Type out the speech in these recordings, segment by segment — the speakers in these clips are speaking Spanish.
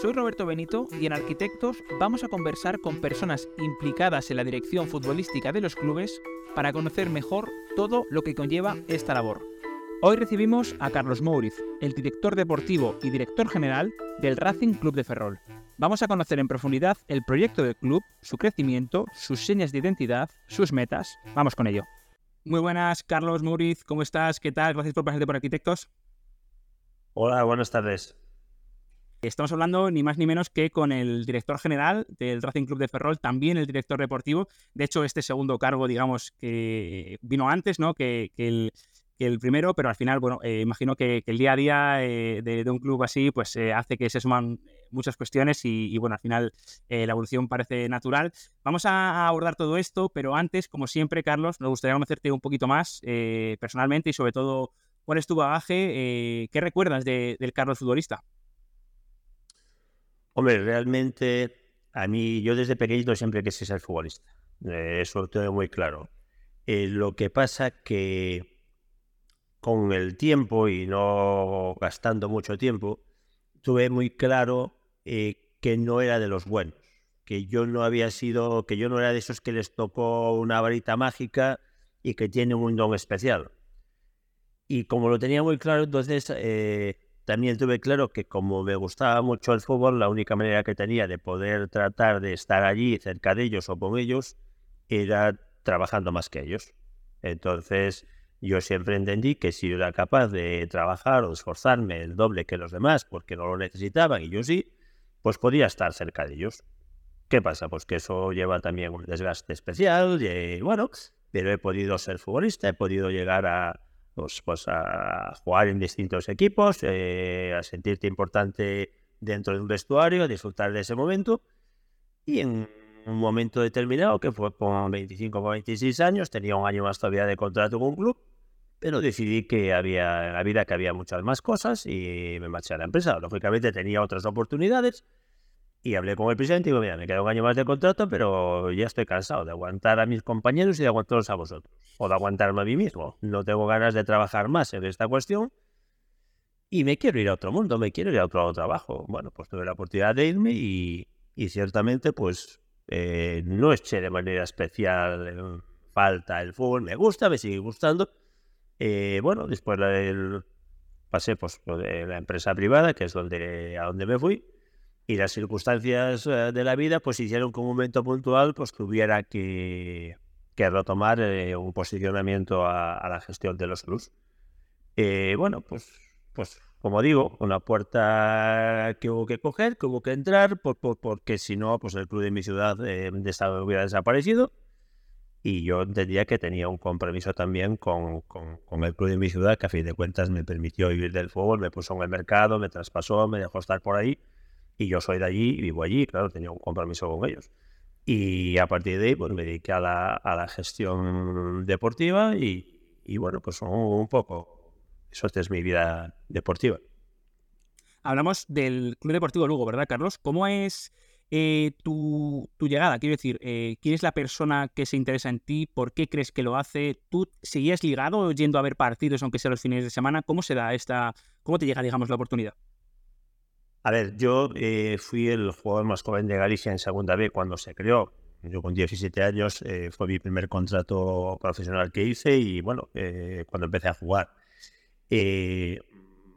Soy Roberto Benito y en Arquitectos vamos a conversar con personas implicadas en la dirección futbolística de los clubes para conocer mejor todo lo que conlleva esta labor. Hoy recibimos a Carlos Mouriz, el director deportivo y director general del Racing Club de Ferrol. Vamos a conocer en profundidad el proyecto del club, su crecimiento, sus señas de identidad, sus metas. Vamos con ello. Muy buenas, Carlos Mouriz, ¿cómo estás? ¿Qué tal? Gracias por pasarte por Arquitectos. Hola, buenas tardes. Estamos hablando ni más ni menos que con el director general del Racing Club de Ferrol, también el director deportivo. De hecho, este segundo cargo, digamos, que vino antes, ¿no? Que, el, primero, pero al final, bueno, eh, imagino que, el día a día eh, de, un club así, pues eh, hace que se suman muchas cuestiones y, bueno, al final la evolución parece natural. Vamos a abordar todo esto, pero antes, como siempre, Carlos, nos gustaría conocerte un poquito más personalmente y sobre todo, ¿cuál es tu bagaje? ¿Qué recuerdas del Carlos futbolista? Hombre, realmente a mí, yo desde pequeñito siempre quise ser futbolista. eso lo tengo muy claro. lo que pasa que con el tiempo y no gastando mucho tiempo, tuve muy claro eh, que no era de los buenos, que yo no había sido, que yo no era de esos que les tocó una varita mágica y que tienen un don especial. Y como lo tenía muy claro, entonces eh, también tuve claro que como me gustaba mucho el fútbol, la única manera que tenía de poder tratar de estar allí cerca de ellos o con ellos era trabajando más que ellos. Entonces, yo siempre entendí que si era capaz de trabajar o esforzarme el doble que los demás porque no lo necesitaban y yo sí, pues podía estar cerca de ellos. ¿Qué pasa? Pues que eso lleva también un desgaste especial, y, bueno, pero he podido ser futbolista, he podido llegar a, pues, pues a jugar en distintos equipos, eh, a sentirte importante dentro de un vestuario, a disfrutar de ese momento. Y en un momento determinado, que fue con 25 o 26 años, tenía un año más todavía de contrato con un club, pero decidí que había en la vida que había muchas más cosas y me marché a la empresa. Lógicamente tenía otras oportunidades y hablé con el presidente y digo, mira, me queda un año más de contrato, pero ya estoy cansado de aguantar a mis compañeros y de aguantarlos a vosotros, o de aguantarme a mí mismo. No tengo ganas de trabajar más en esta cuestión y me quiero ir a otro mundo, me quiero ir a otro trabajo. Bueno, pues tuve la oportunidad de irme y, y ciertamente pues eh, no eché de manera especial en falta el fútbol, me gusta, me sigue gustando. Eh, bueno, después del, pasé pues, de la empresa privada, que es donde, a donde me fui, y las circunstancias eh, de la vida pues hicieron que un momento puntual pues tuviera que, que retomar un posicionamiento a, la gestión de los clubs. bueno, pues, pues como digo, una puerta que hubo que coger, que hubo que entrar, por, porque si no, pues el club de mi ciudad eh, de estado hubiera desaparecido. Y yo entendía que tenía un compromiso también con, con, el club de mi ciudad, que a fin de cuentas me permitió vivir del fútbol, me puso en el mercado, me traspasó, me dejó estar por ahí. Y yo soy de allí y vivo allí, claro, tenía un compromiso con ellos. Y a partir de ahí, pues me dediqué a la, a la gestión deportiva y, y bueno, pues un poco eso es mi vida deportiva. Hablamos del Club Deportivo Lugo, ¿verdad, Carlos? ¿Cómo es eh, tu, llegada? Quiero decir, eh, ¿quién es la persona que se interesa en ti? ¿Por qué crees que lo hace? ¿Tú seguías ligado yendo a ver partidos, aunque sea los fines de semana? ¿Cómo se da esta, cómo te llega, digamos, la oportunidad? A ver, yo eh, fui el jugador más joven de Galicia en Segunda B cuando se creó. Yo con 17 años fue mi primer contrato profesional que hice y bueno, cuando empecé a jugar. Y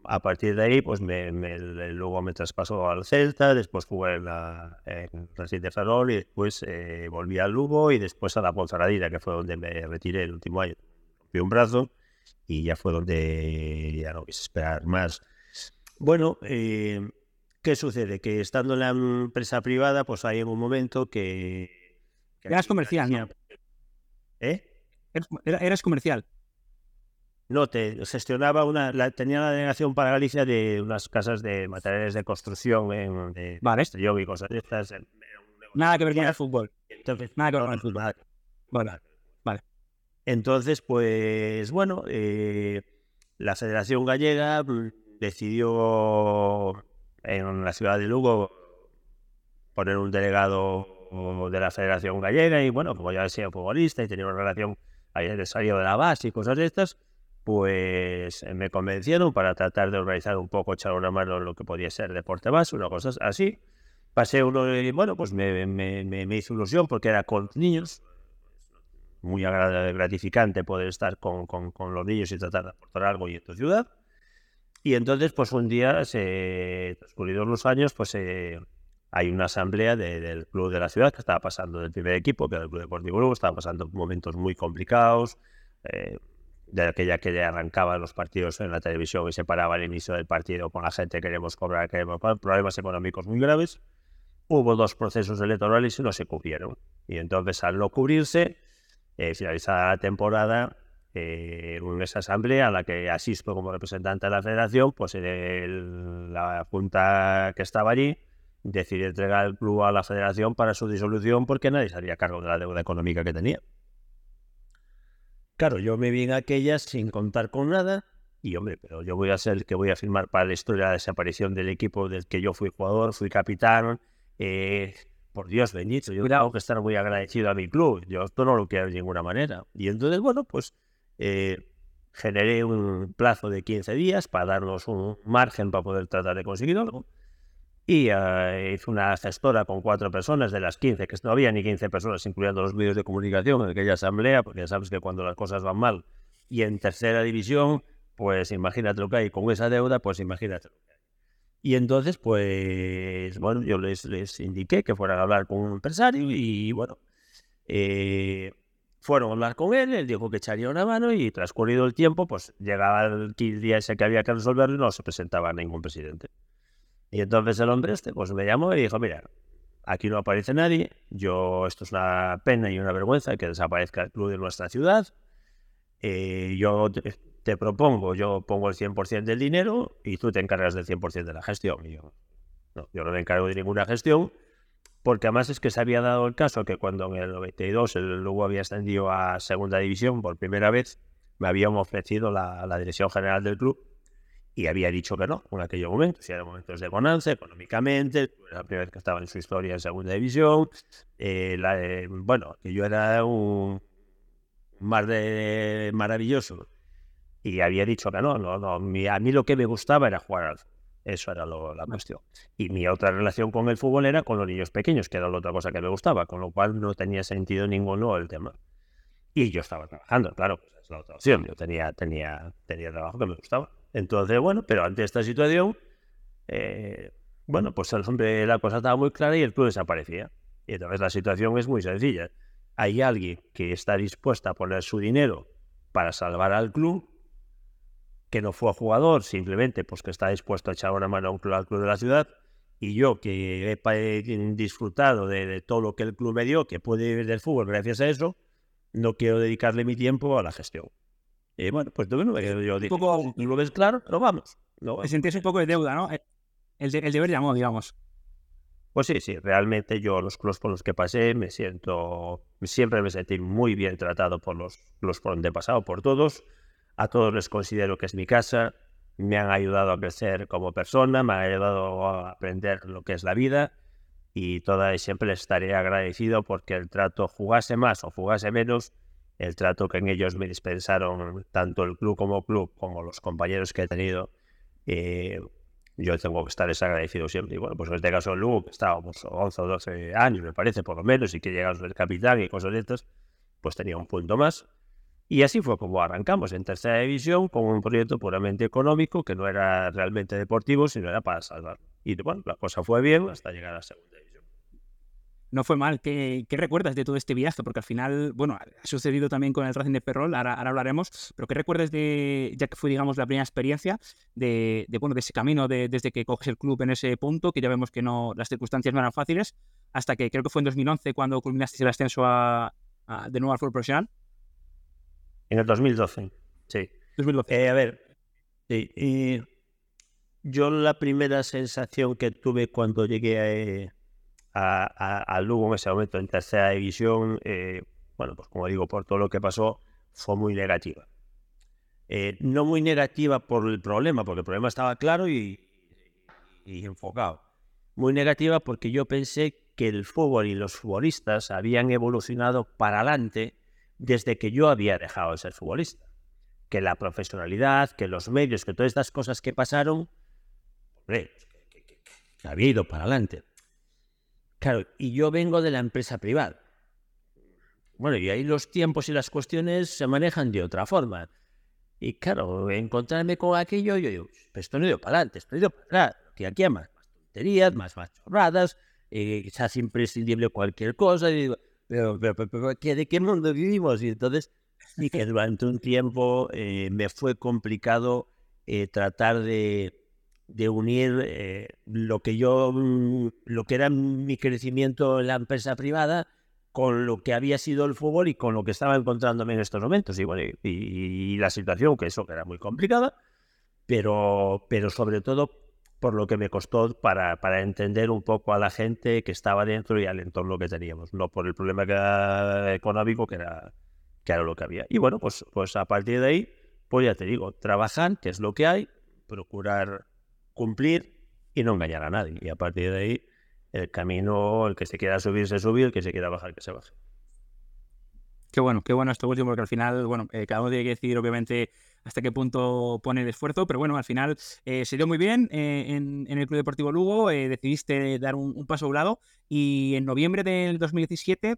a partir de ahí, pues me, luego me traspasó al Celta, después jugué en, la, en de Ferrol y después eh, volví al Lugo y después a la Ponferradina, que fue donde me retiré el último año. Rompí un brazo y ya fue donde ya no quise esperar más. Bueno, eh, ¿qué sucede? Que estando en la empresa privada, pues hay en un momento que... eras comercial, ¿no? ¿Eh? Eras comercial. No, te gestionaba una, la, tenía la delegación para Galicia de unas casas de materiales de construcción en, de vale. y cosas de estas. Nada que ver con el fútbol. Entonces, Nada que ver con el fútbol. Vale, vale. Entonces, pues bueno, eh, la Federación Gallega decidió en la ciudad de Lugo poner un delegado de la Federación Gallega y bueno, como ya decía futbolista y tenía una relación, había salido de la base y cosas de estas, pues me convencieron para tratar de organizar un poco, echar una mano en lo que podía ser deporte base, una cosa así. Pasé uno y bueno, pues me, me, me, me hizo ilusión porque era con niños, muy gratificante poder estar con, con, con los niños y tratar de aportar algo y en tu ciudad. Y entonces, pues un día, se, transcurridos los años, pues eh, hay una asamblea de- del club de la ciudad que estaba pasando del primer equipo, que era el Club Deportivo Lugo, estaba pasando momentos muy complicados, eh, de aquella que arrancaban los partidos en la televisión y se paraba el inicio del partido con la gente queremos cobrar, queremos cobrar, problemas económicos muy graves. Hubo dos procesos electorales y no se cubrieron. Y entonces, al no cubrirse, eh, finalizada la temporada, eh, esa asamblea a la que asisto como representante de la federación, pues el- la junta que estaba allí decidió entregar el club a la federación para su disolución porque nadie se haría cargo de la deuda económica que tenía. Claro, yo me vi en aquellas sin contar con nada y hombre, pero yo voy a ser el que voy a firmar para la historia de la desaparición del equipo del que yo fui jugador, fui capitán. eh, por Dios bendito, yo tengo que estar muy agradecido a mi club. Yo esto no lo quiero de ninguna manera. Y entonces, bueno, pues eh, generé un plazo de 15 días para darnos un margen para poder tratar de conseguir algo. Y eh, hice una gestora con cuatro personas de las 15, que no había ni 15 personas, incluyendo los medios de comunicación en aquella asamblea, porque ya sabes que cuando las cosas van mal y en tercera división, pues imagínate lo que hay con esa deuda, pues imagínate lo que hay. Y entonces, pues, bueno, yo les, les indiqué que fueran a hablar con un empresario y, bueno, eh, fueron a hablar con él, él dijo que echaría una mano y transcurrido el tiempo, pues llegaba el día ese que había que resolverlo y no se presentaba ningún presidente. Y entonces el hombre este, pues me llamó y dijo, mira, aquí no aparece nadie, yo, esto es una pena y una vergüenza que desaparezca el club de nuestra ciudad, eh, yo te, te propongo, yo pongo el 100% del dinero y tú te encargas del 100% de la gestión. Y yo, no, yo no me encargo de ninguna gestión, porque además es que se había dado el caso que cuando en el 92 el Lugo había ascendido a segunda división por primera vez, me habían ofrecido la, dirección general del club y había dicho que no en aquel momento. Si eran momentos de bonanza económicamente, era la primera vez que estaba en su historia en segunda división. eh, la, eh, bueno, que yo era un mar de maravilloso y había dicho que no, no, no. a mí lo que me gustaba era jugar al. Eso era lo- la cuestión. Y mi otra relación con el fútbol era con los niños pequeños, que era la otra cosa que me gustaba, con lo cual no tenía sentido ninguno el tema. Y yo estaba trabajando, claro, pues es la otra opción. Yo tenía, tenía, tenía trabajo que me gustaba. Entonces, bueno, pero ante esta situación, eh, bueno, pues el hombre, la cosa estaba muy clara y el club desaparecía. Y entonces la situación es muy sencilla. Hay alguien que está dispuesta a poner su dinero para salvar al club, que no fue jugador, simplemente pues que está dispuesto a echar una mano a un club, al club de la ciudad, y yo que he disfrutado de, de todo lo que el club me dio, que puede vivir del fútbol gracias a eso, no quiero dedicarle mi tiempo a la gestión. Y bueno, pues bueno, yo dije, poco- "Tú lo ves claro, pero vamos. No, Te sentías un poco de deuda, ¿no? El, de- el deber llamó, digamos. Pues sí, sí, realmente yo los clubes por los que pasé me siento, siempre me sentí muy bien tratado por los, los por donde he pasado, por todos. A todos les considero que es mi casa, me han ayudado a crecer como persona, me han ayudado a aprender lo que es la vida y toda y siempre les estaré agradecido porque el trato jugase más o jugase menos, el trato que en ellos me dispensaron tanto el club como club como los compañeros que he tenido, eh, yo tengo que estar desagradecido siempre. Y bueno, pues en este caso el Lugo, que estábamos 11 o 12 años, me parece, por lo menos, y que llegamos del capitán y cosas de estas, pues tenía un punto más. Y así fue como arrancamos en tercera división con un proyecto puramente económico que no era realmente deportivo, sino era para salvar. Y bueno, la cosa fue bien hasta llegar a segunda división. No fue mal. ¿Qué, qué recuerdas de todo este viaje? Porque al final, bueno, ha sucedido también con el Racing de Ferrol, ahora, ahora hablaremos, pero ¿qué recuerdas de, ya que fue, digamos, la primera experiencia, de, de, bueno, de ese camino de- desde que coges el club en ese punto, que ya vemos que no, las circunstancias no eran fáciles, hasta que creo que fue en 2011 cuando culminaste el ascenso a, a- de nuevo al fútbol profesional? En el 2012, sí. 2012. Eh, a ver, sí, y yo la primera sensación que tuve cuando llegué a, eh, a, Lugo en ese momento en tercera división, eh, bueno, pues como digo, por todo lo que pasó, fue muy negativa. Eh, no muy negativa por el problema, porque el problema estaba claro y, y enfocado. Muy negativa porque yo pensé que el fútbol y los futbolistas habían evolucionado para adelante desde que yo había dejado de ser futbolista. Que la profesionalidad, que los medios, que todas estas cosas que pasaron, hombre, había ido para adelante. Claro, y yo vengo de la empresa privada. Bueno, y ahí los tiempos y las cuestiones se manejan de otra forma. Y claro, encontrarme con aquello, yo digo, pues esto no he ido para adelante, esto no he ido para atrás. Que aquí hay más, más tonterías, más, más chorradas, eh, imprescindible cualquier cosa. Y digo, pero, pero, pero, ¿de qué mundo vivimos? Y entonces, y que durante un tiempo eh, me fue complicado eh, tratar de, de unir eh, lo que yo, mm, lo que era mi crecimiento en la empresa privada con lo que había sido el fútbol y con lo que estaba encontrándome en estos momentos. Y, bueno, y, y la situación, que eso que era muy complicada, pero, pero sobre todo por lo que me costó para, para, entender un poco a la gente que estaba dentro y al entorno que teníamos, no por el problema que económico que era, que era lo que había. Y bueno, pues, pues a partir de ahí, pues ya te digo, trabajar, que es lo que hay, procurar cumplir y no engañar a nadie. Y a partir de ahí, el camino, el que se quiera subir, se sube, el que se quiera bajar, que se baje. Qué bueno, qué bueno esto último, porque al final, bueno, eh, cada uno tiene que decir, obviamente, hasta qué punto pone el esfuerzo, pero bueno, al final eh, se dio muy bien eh, en, el Club Deportivo Lugo, eh, decidiste dar un, paso a un lado y en noviembre del 2017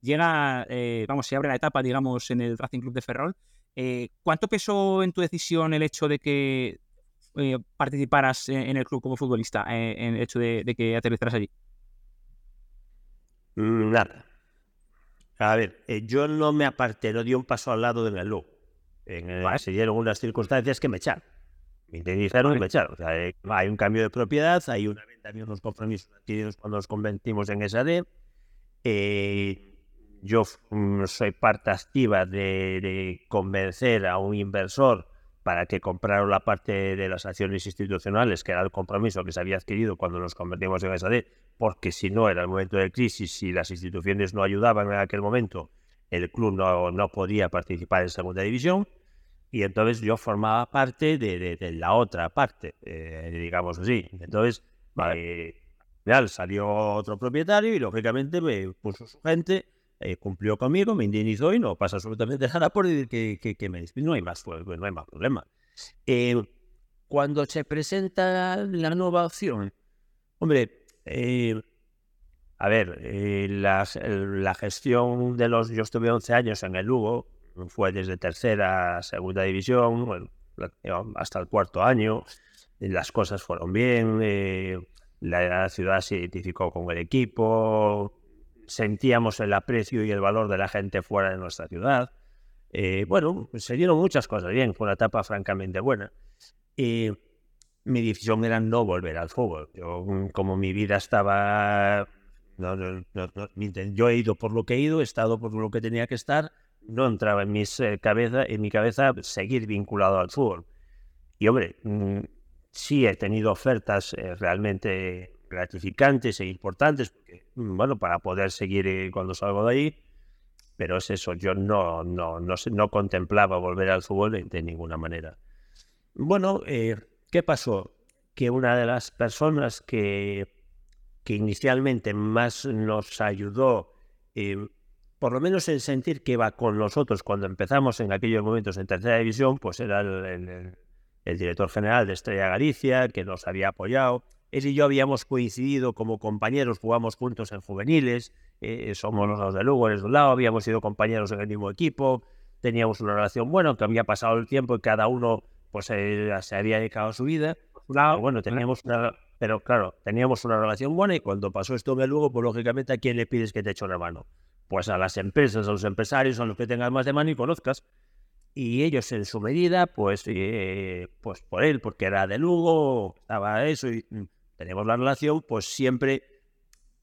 llega, vamos, se abre la etapa, digamos, en el Racing Club de Ferrol. ¿Cuánto pesó en tu decisión el hecho de que participaras en el club como futbolista, en el hecho de, que aterrizaras allí? Mm, nada. A ver, yo no me aparté, no di un paso al lado del Lugo en Se dieron unas circunstancias que me echaron. Me indemnizaron y me echaron. O sea, eh, hay un cambio de propiedad, hay una venta de unos compromisos adquiridos cuando nos convertimos en SAD. Eh, yo mm, soy parte activa de, convencer a un inversor para que comprara la parte de las acciones institucionales, que era el compromiso que se había adquirido cuando nos convertimos en SAD, porque si no era el momento de crisis, si las instituciones no ayudaban en aquel momento, el club no, no podía participar en segunda división y entonces yo formaba parte de, de, la otra parte, eh, digamos así. Entonces, vale. eh, salió otro propietario y lógicamente me puso su gente, eh, cumplió conmigo, me indemnizó y no pasa absolutamente nada por decir que, que, me No hay más, no hay más problema. Eh, cuando se presenta la nueva opción, hombre, eh, a ver, eh, la, gestión de los... Yo estuve 11 años en el Lugo, fue desde tercera a segunda división, hasta el cuarto año. Las cosas fueron bien, eh, la ciudad se identificó con el equipo, sentíamos el aprecio y el valor de la gente fuera de nuestra ciudad. Eh, bueno, se dieron muchas cosas bien, fue una etapa francamente buena. Y mi decisión era no volver al fútbol. Yo, como mi vida estaba no, no, yo he ido por lo que he ido, he estado por lo que tenía que estar, no entraba en, mis, eh, cabeza, en mi cabeza seguir vinculado al fútbol. Y hombre, mm, sí he tenido ofertas eh, realmente gratificantes e importantes, mm, bueno, para poder seguir eh, cuando salgo de ahí, pero es eso, yo no, no, no, no contemplaba volver al fútbol de, ninguna manera. Bueno, ¿qué pasó? Que una de las personas que que inicialmente más nos ayudó, eh, por lo menos en sentir que iba con nosotros cuando empezamos en aquellos momentos en tercera división, pues era el, director general de Estrella Galicia, que nos había apoyado. Él y yo habíamos coincidido como compañeros, jugamos juntos en juveniles, eh, somos los de Lugo, eres de un lado, habíamos sido compañeros en el mismo equipo, teníamos una relación buena, aunque había pasado el tiempo y cada uno pues eh, se había dedicado a su vida. bueno, teníamos una, pero claro, teníamos una relación buena y cuando pasó esto de luego, pues lógicamente, ¿a quién le pides que te eche una mano? Pues a las empresas, a los empresarios, a los que tengas más de mano y conozcas. Y ellos en su medida, pues, eh, pues por él, porque era de Lugo, estaba eso y mm, teníamos la relación, pues siempre,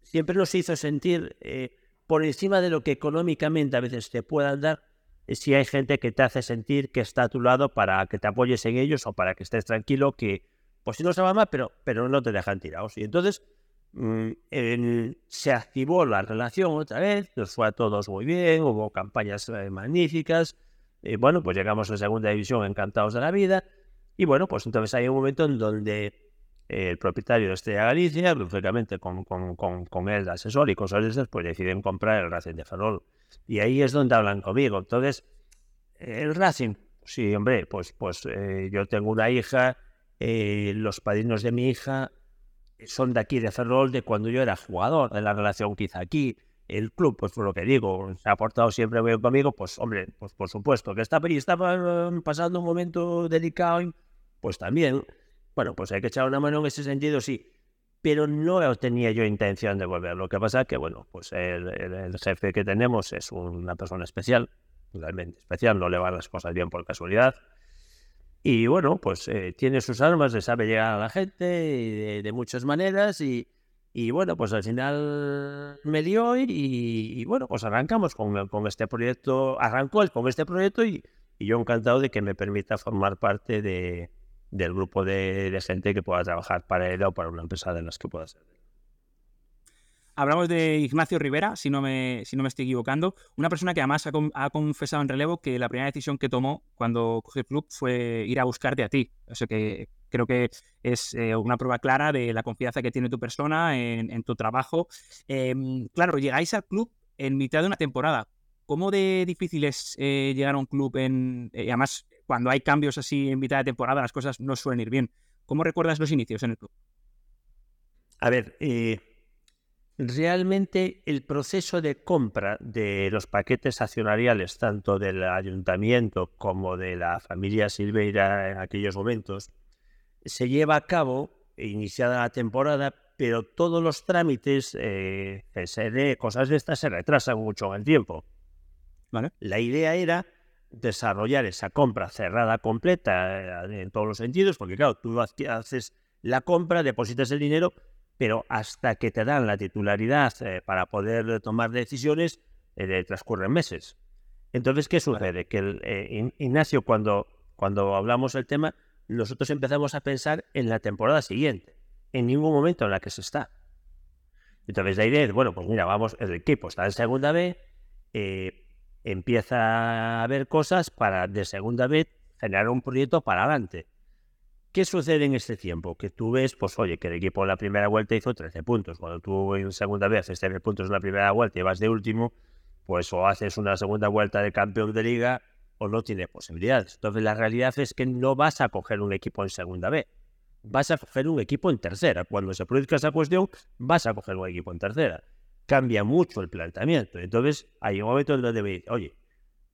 siempre nos hizo sentir eh, por encima de lo que económicamente a veces te puedan dar, eh, si hay gente que te hace sentir que está a tu lado para que te apoyes en ellos o para que estés tranquilo, que, pues no se va mal, pero, pero no te dejan tirados. Y entonces, mm, se activó la relación otra vez, nos fue a todos muy bien, hubo campañas eh, magníficas. Y bueno, pues llegamos a segunda división encantados de la vida. Y bueno, pues entonces hay un momento en donde el propietario de Estrella Galicia, lógicamente con, con, con, con el asesor y cosas de esas, pues deciden comprar el Racing de Ferrol. Y ahí es donde hablan conmigo. Entonces, el Racing, sí, hombre, pues, pues eh, yo tengo una hija, eh, los padrinos de mi hija son de aquí, de Ferrol, de cuando yo era jugador, de la relación quizá aquí. El club, pues por lo que digo, se ha portado siempre bien conmigo, pues hombre, pues por supuesto, que está, estaba pasando un momento delicado, pues también bueno, pues hay que echar una mano en ese sentido, sí. Pero no tenía yo intención de volver. Lo que pasa que, bueno, pues el, jefe que tenemos es una persona especial, realmente especial, no le van las cosas bien por casualidad. Y bueno, pues eh, tiene sus armas, le sabe llegar a la gente de, muchas maneras y, bueno, pues al final me dio y, bueno, pues arrancamos con, con, este proyecto, arrancó él con este proyecto y yo encantado de que me permita formar parte de, del grupo de, gente que pueda trabajar para él o para una empresa de las que pueda ser. Hablamos de Ignacio Rivera, si no me, si no me estoy equivocando, una persona que además ha, confesado en relevo que la primera decisión que tomó cuando cogió el club fue ir a buscarte a ti. O sea que creo que es eh, una prueba clara de la confianza que tiene tu persona en, tu trabajo. Em, claro, llegáis al club en mitad de una temporada. ¿Cómo de difícil es eh, llegar a un club en, eh, además cuando hay cambios así en mitad de temporada, las cosas no suelen ir bien. ¿Cómo recuerdas los inicios en el club? A ver, eh, realmente el proceso de compra de los paquetes accionariales, tanto del ayuntamiento como de la familia Silveira en aquellos momentos, se lleva a cabo iniciada la temporada, pero todos los trámites, eh, cosas de estas, se retrasan mucho en el tiempo. ¿Vale? La idea era desarrollar esa compra cerrada completa eh, en todos los sentidos, porque claro, tú haces la compra, depositas el dinero, pero hasta que te dan la titularidad eh, para poder tomar decisiones, eh, transcurren meses. Entonces, ¿qué sucede? Que el, Ignacio, cuando, cuando hablamos del tema, nosotros empezamos a pensar en la temporada siguiente, en ningún momento en la que se está. Entonces la idea es, bueno, pues mira, vamos, el equipo está en segunda B, empieza a haber cosas para de segunda vez generar un proyecto para adelante. ¿Qué sucede en este tiempo? Que tú ves, pues oye, que el equipo en la primera vuelta hizo 13 puntos. Cuando tú en segunda vez haces 13 puntos en la primera vuelta y vas de último, pues o haces una segunda vuelta de campeón de liga o no tienes posibilidades. Entonces la realidad es que no vas a coger un equipo en segunda B. Vas a coger un equipo en tercera. Cuando se produzca esa cuestión, vas a coger un equipo en tercera cambia mucho el planteamiento. Entonces hay un momento en donde me dice, oye,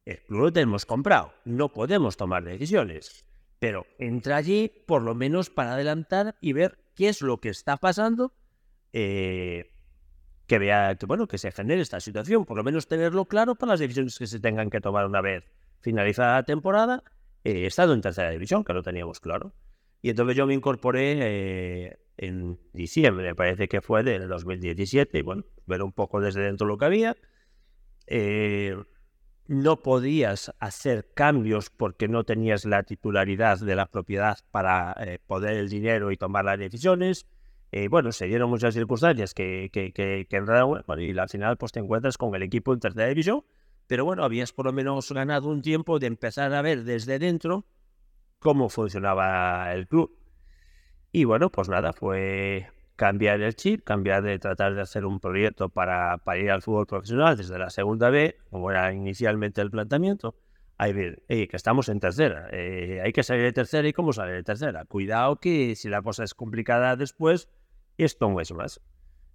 el club lo tenemos comprado, no podemos tomar decisiones, pero entra allí por lo menos para adelantar y ver qué es lo que está pasando, eh, que vea, que, bueno, que se genere esta situación, por lo menos tenerlo claro para las decisiones que se tengan que tomar una vez finalizada la temporada, eh, estando en tercera división, que lo teníamos claro. Y entonces yo me incorporé eh, en diciembre, me parece que fue del 2017, y bueno, ver un poco desde dentro lo que había. Eh, no podías hacer cambios porque no tenías la titularidad de la propiedad para eh, poder el dinero y tomar las decisiones. bueno, se dieron muchas circunstancias que, que, que, que bueno, y al final pues te encuentras con el equipo en tercera división, pero bueno, habías por lo menos ganado un tiempo de empezar a ver desde dentro cómo funcionaba el club. Y bueno, pues nada, fue cambiar el chip, cambiar de tratar de hacer un proyecto para, para ir al fútbol profesional desde la segunda B, como era inicialmente el planteamiento. Ahí ver, que estamos en tercera, eh, hay que salir de tercera y cómo salir de tercera. Cuidado que si la cosa es complicada después, esto no es más.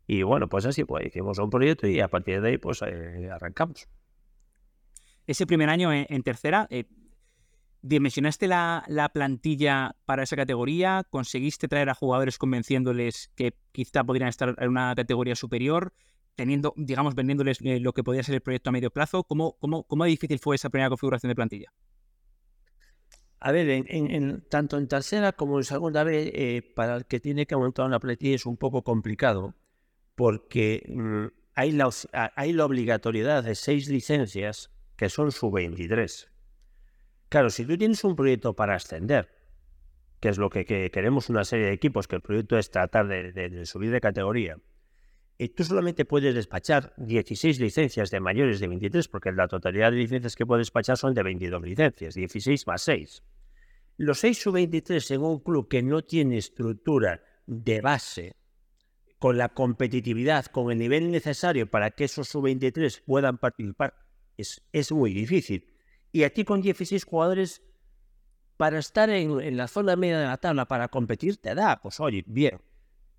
Y bueno, pues así, pues hicimos un proyecto y a partir de ahí, pues eh, arrancamos. Ese primer año en, tercera, eh, ¿Dimensionaste la, plantilla para esa categoría? ¿Conseguiste traer a jugadores convenciéndoles que quizá podrían estar en una categoría superior? Teniendo, digamos, vendiéndoles eh, lo que podría ser el proyecto a medio plazo. ¿Cómo, cómo, cómo difícil fue esa primera configuración de plantilla? A ver, en, tanto en tercera como en segunda vez, eh, para el que tiene que montar una plantilla es un poco complicado, porque mm, hay, la, hay la obligatoriedad de seis licencias que son sub-23. Claro, si tú tienes un proyecto para ascender, que es lo que, queremos una serie de equipos, que el proyecto es tratar de, subir de categoría, eh, tú solamente puedes despachar 16 licencias de mayores de 23, porque la totalidad de licencias que puedes despachar son de 22 licencias, 16 más 6. Los 6 sub-23 en un club que no tiene estructura de base, con la competitividad, con el nivel necesario para que esos sub-23 puedan participar, es, es muy difícil. Y a ti con 16 jugadores, para estar en, en la zona media de la tabla, para competir, te da, pues oye, bien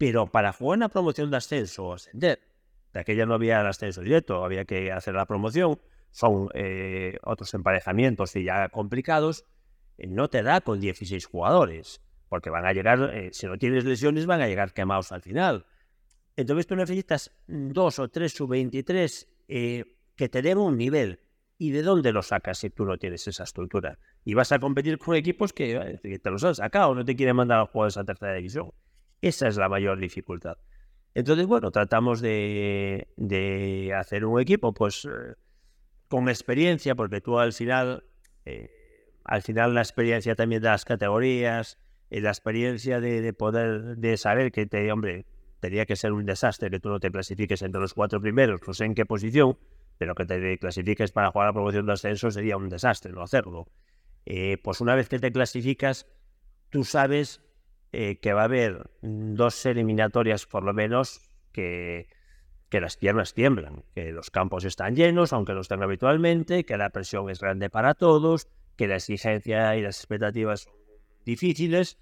pero para jugar una promoción de ascenso o ascender, de aquella no había el ascenso directo, había que hacer la promoción, son eh, otros emparejamientos y ya complicados, eh, no te da con 16 jugadores, porque van a llegar, eh, si no tienes lesiones, van a llegar quemados al final. Entonces tú necesitas dos o tres sub-23 que te den un nivel. ¿Y de dónde lo sacas si tú no tienes esa estructura? Y vas a competir con equipos que, que te los han sacado, no te quieren mandar a jugadores a tercera división. Esa es la mayor dificultad. Entonces, bueno, tratamos de, hacer un equipo, pues, eh, con experiencia, porque tú al final, eh, al final la experiencia también de las categorías, y la experiencia de, poder, de saber que te, hombre, tenía que ser un desastre que tú no te clasifiques entre los cuatro primeros, no sé en qué posición, pero que te clasifiques para jugar la promoción de ascenso sería un desastre no hacerlo. Eh, pues una vez que te clasificas, tú sabes eh, que va a haber dos eliminatorias por lo menos que, que las piernas tiemblan, que los campos están llenos, aunque no estén habitualmente, que la presión es grande para todos, que la exigencia y las expectativas son difíciles,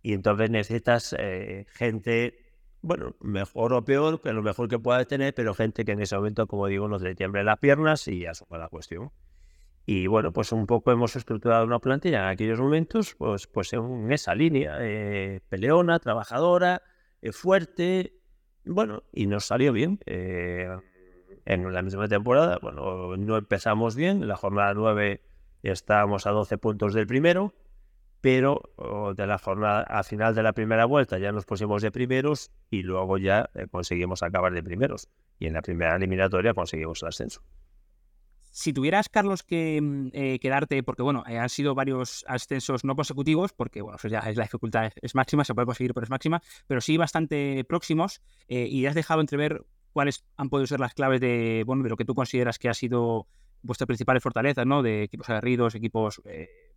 y entonces necesitas eh, gente, bueno, mejor o peor, que lo mejor que pueda tener, pero gente que en ese momento, como digo, no le tiemble las piernas y asuma la cuestión. Y bueno, pues un poco hemos estructurado una plantilla en aquellos momentos, pues, pues en esa línea, eh, peleona, trabajadora, eh, fuerte, bueno, y nos salió bien. Eh, en la misma temporada, bueno, no empezamos bien, en la jornada 9 estábamos a 12 puntos del primero, pero de la jornada a final de la primera vuelta ya nos pusimos de primeros y luego ya conseguimos acabar de primeros. Y en la primera eliminatoria conseguimos el ascenso. Si tuvieras, Carlos, que mm, eh, quedarte, porque bueno, eh, han sido varios ascensos no consecutivos, porque bueno, eso ya es la dificultad, es máxima, se puede conseguir, pero es máxima, pero sí bastante próximos, eh, y has dejado entrever cuáles han podido ser las claves de, bueno, de lo que tú consideras que ha sido vuestras principales fortalezas, ¿no? De equipos aguerridos, equipos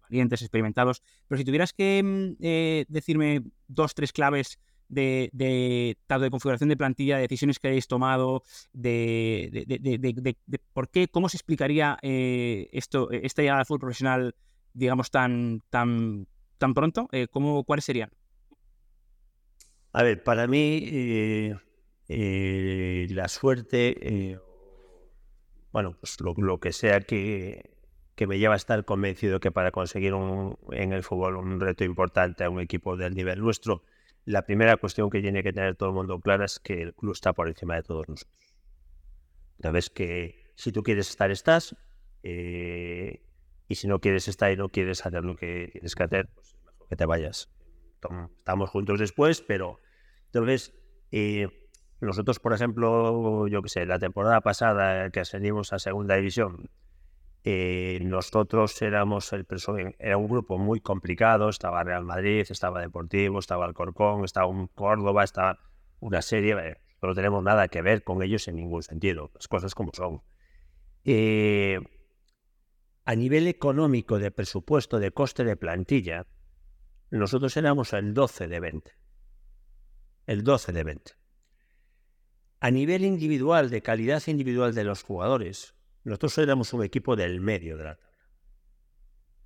valientes, experimentados. Pero si tuvieras que mm, decirme dos, tres claves de, tanto de configuración de plantilla, de decisiones que hayáis tomado, de, por qué, cómo se explicaría eh, esto, esta llegada al fútbol profesional, digamos, tan, tan, tan pronto? Eh, ¿cómo, ¿Cuáles serían? A ver, para mí eh, la suerte, bueno, pues lo, que sea que, que me lleva a estar convencido que para conseguir un, en el fútbol un reto importante a un equipo del nivel nuestro, la primera cuestión que tiene que tener todo el mundo clara es que el club está por encima de todos nosotros. Entonces, que si tú quieres estar, estás. Eh, y si no quieres estar y no quieres hacer lo que tienes que hacer, pues es mejor que te vayas. Estamos juntos después, pero entonces, eh, nosotros, por ejemplo, yo que sé, la temporada pasada que ascendimos a segunda división, eh, nosotros éramos el era un grupo muy complicado, estaba Real Madrid, estaba Deportivo, estaba Alcorcón, estaba un Córdoba, estaba una serie, no tenemos nada que ver con ellos en ningún sentido, las cosas como son. Eh, a nivel económico de presupuesto, de coste de plantilla, nosotros éramos el 12 de 20. El 12 de 20. A nivel individual, de calidad individual de los jugadores, nosotros éramos un equipo del medio de la tabla.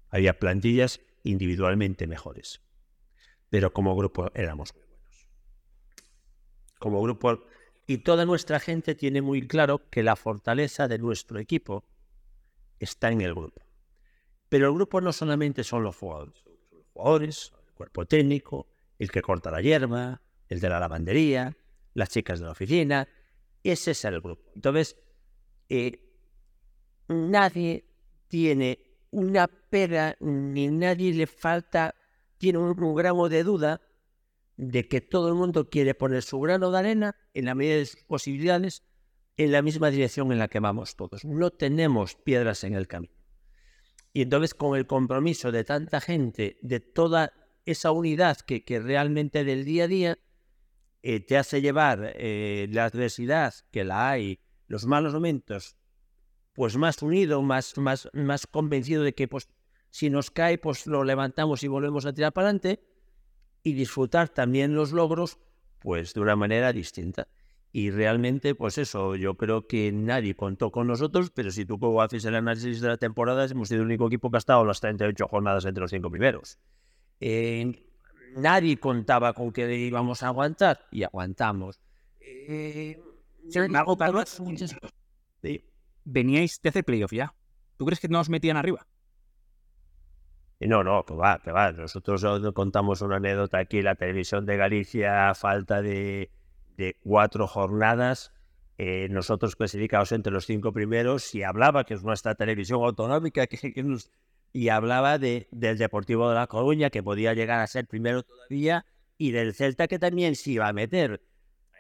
Había plantillas individualmente mejores, pero como grupo éramos muy buenos. Como grupo, y toda nuestra gente tiene muy claro que la fortaleza de nuestro equipo está en el grupo. Pero el grupo no solamente son los jugadores, son los jugadores, el cuerpo técnico, el que corta la hierba, el de la lavandería, las chicas de la oficina, ese es el grupo. Entonces, eh, nadie tiene una pera, ni nadie le falta, tiene un, gramo de duda de que todo el mundo quiere poner su grano de arena en la medida de sus posibilidades en la misma dirección en la que vamos todos. No tenemos piedras en el camino. Y entonces con el compromiso de tanta gente, de toda esa unidad que, que realmente del día a día, eh, te hace llevar eh, la adversidad que la hay, los malos momentos, pues más unido, más, más, más convencido de que pues, si nos cae, pues lo levantamos y volvemos a tirar para adelante y disfrutar también los logros, pues de una manera distinta. Y realmente, pues eso, yo creo que nadie contó con nosotros, pero si tú haces el análisis de la temporada, hemos sido el único equipo que ha estado las 38 jornadas entre los cinco primeros. Eh, nadie contaba con que íbamos a aguantar y aguantamos. Eh, algo, Veníais de hacer playoff ya. ¿Tú crees que no os metían arriba? No, no, que va, que va. Nosotros contamos una anécdota aquí, la televisión de Galicia, falta de de cuatro jornadas, eh, nosotros clasificados entre los cinco primeros, y hablaba, que es nuestra televisión autonómica, que, nos, y hablaba de, del Deportivo de La Coruña, que podía llegar a ser primero todavía, y del Celta, que también se iba a meter.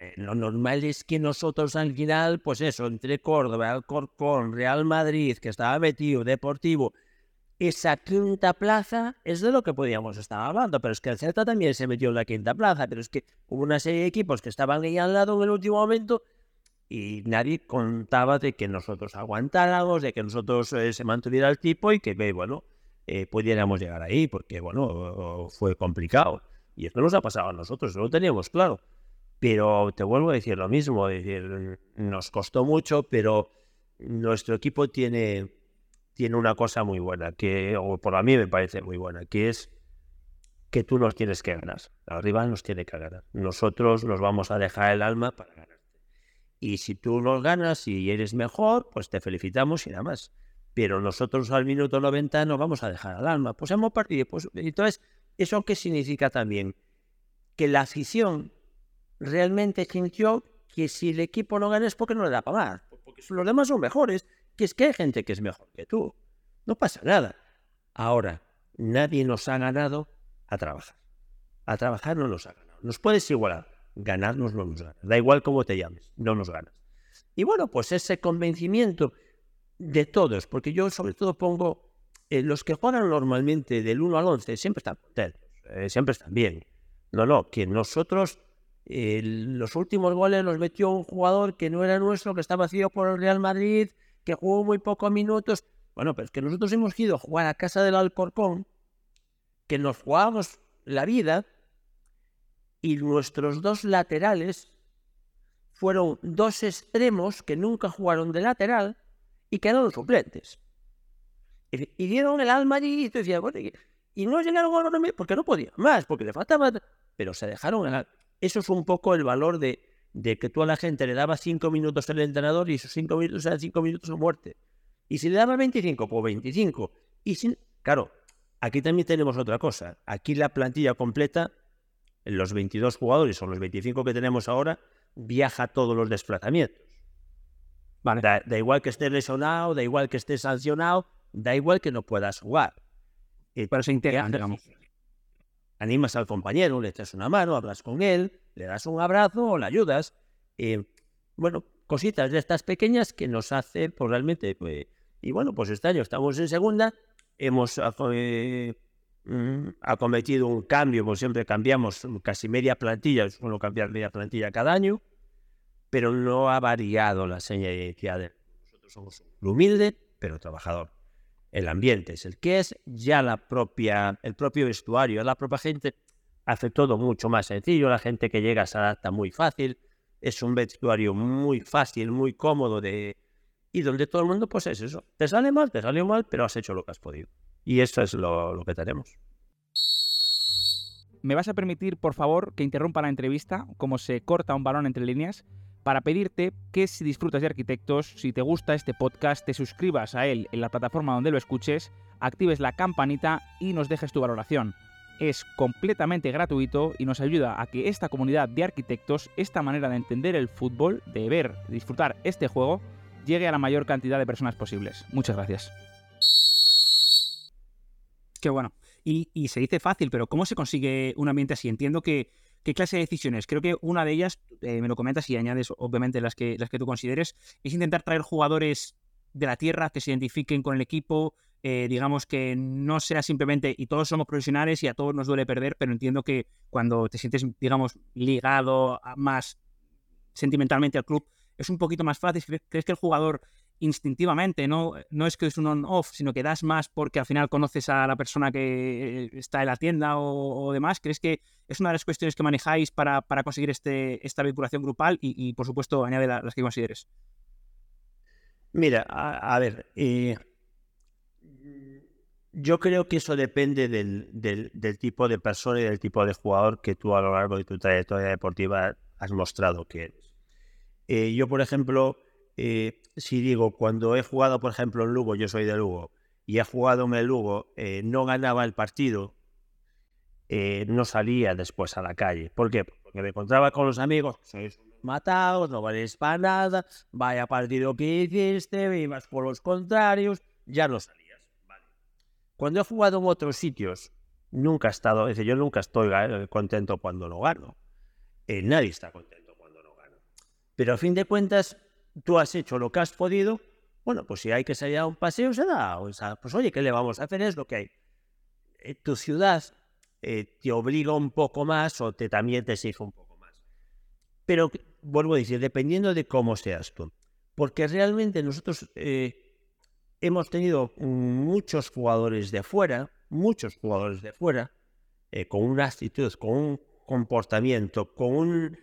Eh, lo normal es que nosotros al final, pues eso, entre Córdoba, Alcorcón, Real Madrid, que estaba metido, Deportivo, esa quinta plaza es de lo que podíamos estar hablando, pero es que el Celta también se metió en la quinta plaza, pero es que hubo una serie de equipos que estaban ahí al lado en el último momento y nadie contaba de que nosotros aguantáramos, de que nosotros eh, se mantuviera el tipo y que, bueno, eh, pudiéramos llegar ahí, porque, bueno, fue complicado. Y esto nos ha pasado a nosotros, lo teníamos claro. Pero te vuelvo a decir lo mismo, decir, nos costó mucho, pero nuestro equipo tiene tiene una cosa muy buena, que, o por a mí me parece muy buena, que es que tú nos tienes que ganar. El rival nos tiene que ganar. Nosotros nos vamos a dejar el alma para ganarte. Y si tú nos ganas y eres mejor, pues te felicitamos y nada más. Pero nosotros al minuto 90 nos vamos a dejar el alma. Pues hemos partido. Pues, entonces, ¿eso qué significa también? Que la afición realmente sintió que si el equipo no gana es porque no le da para más. Porque los demás son mejores que es que hay gente que es mejor que tú. No pasa nada. Ahora, nadie nos ha ganado a trabajar. A trabajar no nos ha ganado. Nos puedes igualar. Ganarnos no nos ganas. Da igual cómo te llames, no nos ganas. Y bueno, pues ese convencimiento de todos, porque yo sobre todo pongo eh, los que juegan normalmente del 1 al 11 siempre están contentos, eh, siempre están bien. No, no, que nosotros eh, los últimos goles los metió un jugador que no era nuestro, que estaba vacío por el Real Madrid, que jugó muy pocos minutos. Bueno, pero es que nosotros hemos ido a jugar a casa del Alcorcón, que nos jugamos la vida, y nuestros dos laterales fueron dos extremos que nunca jugaron de lateral y quedaron suplentes. Y, dieron el alma y bueno, y, no llegaron a porque no podía más, porque le faltaba, pero se dejaron. Eso es un poco el valor de, de que tú a la gente le dabas cinco minutos al entrenador y esos cinco minutos eran cinco minutos de muerte. Y si le daba 25, pues 25. Y. Claro, aquí también tenemos otra cosa. Aquí la plantilla completa, los 22 jugadores o los 25 que tenemos ahora, viaja todos los desplazamientos. Vale. Da, igual que estés lesionado, da igual que estés sancionado, da igual que no puedas jugar. Y Pero se integran, digamos. Animas al compañero, le echas una mano, hablas con él, le das un abrazo o le ayudas. Eh, bueno, cositas de estas pequeñas que nos hacen pues, realmente. Pues, y bueno, pues este año estamos en segunda, hemos eh, mm, acometido un cambio, como siempre cambiamos casi media plantilla, suelo cambiar media plantilla cada año, pero no ha variado la seña de identidad. Nosotros somos humilde, pero trabajador. El ambiente es el que es, ya la propia, el propio vestuario, la propia gente hace todo mucho más sencillo, la gente que llega se adapta muy fácil, es un vestuario muy fácil, muy cómodo de... y donde todo el mundo pues es eso, te sale mal, te salió mal, pero has hecho lo que has podido. Y eso es lo, lo que tenemos. ¿Me vas a permitir, por favor, que interrumpa la entrevista, como se corta un balón entre líneas, para pedirte que si disfrutas de arquitectos, si te gusta este podcast, te suscribas a él en la plataforma donde lo escuches, actives la campanita y nos dejes tu valoración es completamente gratuito y nos ayuda a que esta comunidad de arquitectos, esta manera de entender el fútbol, de ver, disfrutar este juego, llegue a la mayor cantidad de personas posibles. Muchas gracias. Qué bueno. Y, se dice fácil, pero ¿cómo se consigue un ambiente así? Entiendo que ¿Qué clase de decisiones? Creo que una de ellas, eh, me lo comentas y añades obviamente las que, las que tú consideres, es intentar traer jugadores de la tierra que se identifiquen con el equipo, eh, digamos que no sea simplemente, y todos somos profesionales y a todos nos duele perder, pero entiendo que cuando te sientes, digamos, ligado más sentimentalmente al club, es un poquito más fácil. ¿Crees que el jugador instintivamente, no, no es que es un on-off, sino que das más porque al final conoces a la persona que está en la tienda o, demás. ¿Crees que es una de las cuestiones que manejáis para, para conseguir este, esta vinculación grupal y, por supuesto, añade las que consideres? Mira, a, ver, eh, yo creo que eso depende del, del, tipo de persona y del tipo de jugador que tú a lo largo de tu trayectoria deportiva has mostrado que eres. Eh, yo, por ejemplo, eh, si digo, cuando he jugado, por ejemplo, en Lugo, yo soy de Lugo, y he jugado en el Lugo, eh, no ganaba el partido, eh, no salía después a la calle. ¿Por qué? Porque me encontraba con los amigos, sois matados, no valéis para nada, vaya partido que hiciste, vivas por los contrarios, ya no salías. Cuando he jugado en otros sitios, nunca he estado, es decir, yo nunca estoy contento cuando no gano. nadie está contento cuando no gano. Pero a fin de cuentas, tú has hecho lo que has podido, bueno, pues si hay que salir a un paseo, se da. O sea, pues oye, ¿qué le vamos a hacer? Es lo que hay. Eh, tu ciudad eh, te obliga un poco más o te, también te exige un poco más. Pero vuelvo a decir, dependiendo de cómo seas tú. Porque realmente nosotros eh, hemos tenido muchos jugadores de fuera, muchos jugadores de fuera, con una actitud, con un comportamiento, con un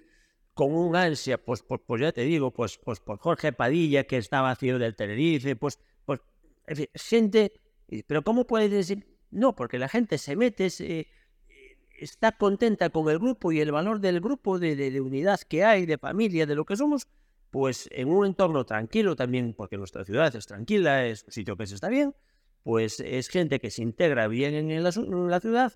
con un ansia, pues, pues, pues, ya te digo, pues, pues por Jorge Padilla, que estaba haciendo del Tenerife, pues, pues, en fin, gente, pero ¿cómo puedes decir? No, porque la gente se mete, está contenta con el grupo y el valor del grupo, de, de, unidad que hay, de familia, de lo que somos, pues en un entorno tranquilo también, porque nuestra ciudad es tranquila, es un sitio que se está bien, pues es gente que se integra bien en la, en la ciudad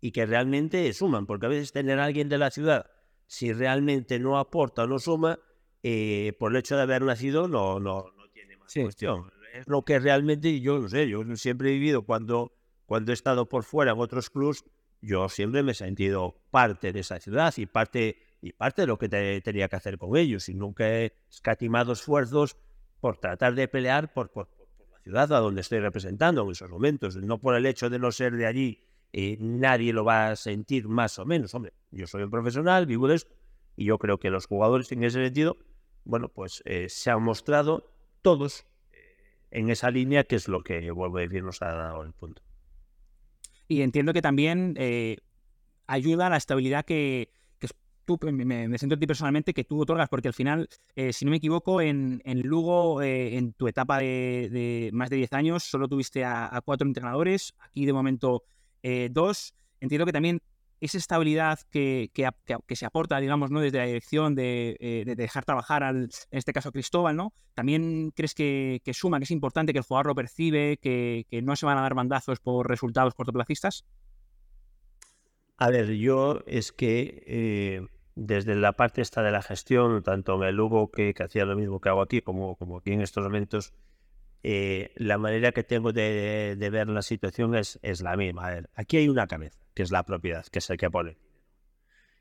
y que realmente suman, porque a veces tener a alguien de la ciudad si realmente no aporta o no suma, eh, por el hecho de haber nacido no, no, no tiene más cuestión. Es lo que realmente, yo no sé, yo siempre he vivido cuando, cuando he estado por fuera en otros clubs, yo siempre me he sentido parte de esa ciudad y parte, y parte de lo que tenía que hacer con ellos. Y nunca he escatimado esfuerzos por tratar de pelear por, por, por, la ciudad a donde estoy representando en esos momentos. No por el hecho de no ser de allí eh, nadie lo va a sentir más o menos. Hombre, yo soy un profesional, vivo de esto, y yo creo que los jugadores en ese sentido, bueno, pues eh, se han mostrado todos eh, en esa línea, que es lo que, vuelvo a decir, nos ha dado el punto. Y entiendo que también ayuda a la estabilidad que, tú, me, siento a ti personalmente, que tú otorgas, porque al final, si no me equivoco, en, Lugo, en tu etapa de, más de 10 años, solo tuviste a, cuatro entrenadores. Aquí, de momento, eh, dos, entiendo que también esa estabilidad que, que, se aporta, digamos, ¿no? desde la dirección de, eh, dejar trabajar, al, en este caso Cristóbal, ¿no? ¿También crees que, suma, que es importante que el jugador lo percibe, que, no se van a dar bandazos por resultados cortoplacistas? A ver, yo es que eh, desde la parte esta de la gestión, tanto en el Lugo que, hacía lo mismo que hago aquí, como, como aquí en estos momentos, eh, la manera que tengo de, ver la situación es, es la misma. aquí hay una cabeza, que es la propiedad, que es el que pone.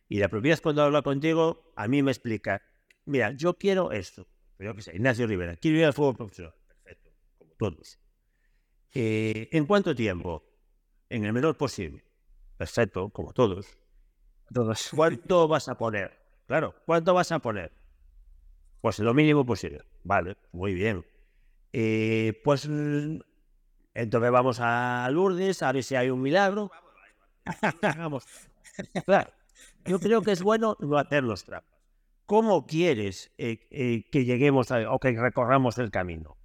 Y la propiedad cuando habla contigo, a mí me explica, mira, yo quiero esto. Yo qué sé, Ignacio Rivera, quiero ir al fútbol profesional. Perfecto, como todos. Eh, ¿En cuánto tiempo? En el menor posible. Perfecto, como todos. Todos. ¿Cuánto vas a poner? Claro, ¿cuánto vas a poner? Pues lo mínimo posible. Vale, muy bien. Eh, pues entonces vamos a Lourdes a ver si hay un milagro. Vamos. yo creo que es bueno no hacer los trampas. ¿Cómo quieres eh, eh, que lleguemos a, o que recorramos el camino?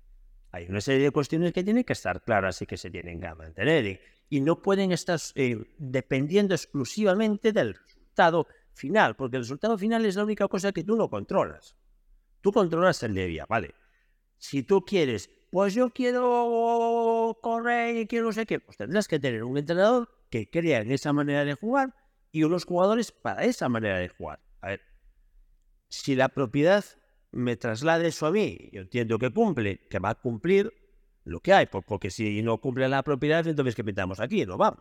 Hay una serie de cuestiones que tienen que estar claras y que se tienen que mantener y, no pueden estar dependiendo exclusivamente del resultado final, porque el resultado final es la única cosa que tú no controlas. Tú controlas el de vale. Si tú quieres, pues yo quiero correr y quiero no sé qué, pues tendrás que tener un entrenador que crea en esa manera de jugar y unos jugadores para esa manera de jugar. A ver, si la propiedad me traslada eso a mí, yo entiendo que cumple, que va a cumplir lo que hay, porque si no cumple la propiedad, entonces que pintamos aquí? No vamos.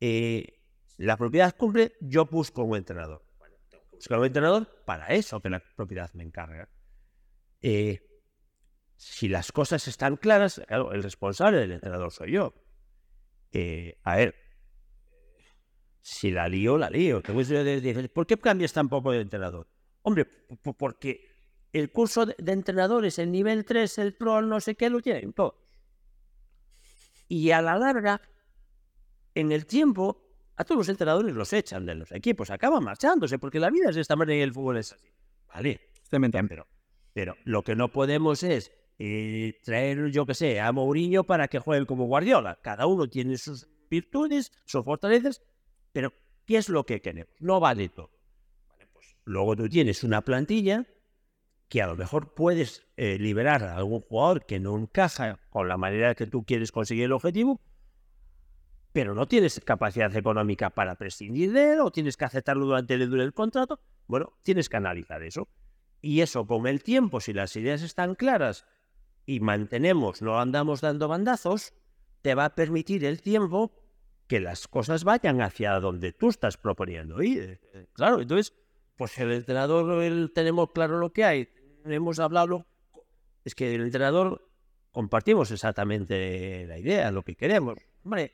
Eh, la propiedad cumple, yo busco un entrenador. Bueno, tengo que buscar un entrenador para eso que la propiedad me encarga. Eh, si las cosas están claras, claro, el responsable del entrenador soy yo. Eh, a ver, si la lío, la lío. ¿Por qué cambias tan poco de entrenador? Hombre, porque el curso de entrenadores, el nivel 3, el pro, no sé qué, lo tienen todos. Y a la larga, en el tiempo, a todos los entrenadores los echan de los equipos, acaban marchándose, porque la vida es de esta manera y el fútbol es así. Vale, pero, pero lo que no podemos es eh, traer, yo que sé, a Mourinho para que juegue como Guardiola. Cada uno tiene sus virtudes, sus fortalezas, pero ¿qué es lo que queremos? No vale todo. pues luego tú tienes una plantilla que a lo mejor puedes eh, liberar a algún jugador que no encaja con la manera que tú quieres conseguir el objetivo, pero no tienes capacidad económica para prescindir de él o tienes que aceptarlo durante el, el contrato. Bueno, tienes que analizar eso. Y eso con el tiempo, si las ideas están claras y mantenemos, no andamos dando bandazos, te va a permitir el tiempo que las cosas vayan hacia donde tú estás proponiendo. Y eh, claro, entonces, pues el entrenador tenemos claro lo que hay, hemos hablado, es que el entrenador compartimos exactamente la idea, lo que queremos. Hombre,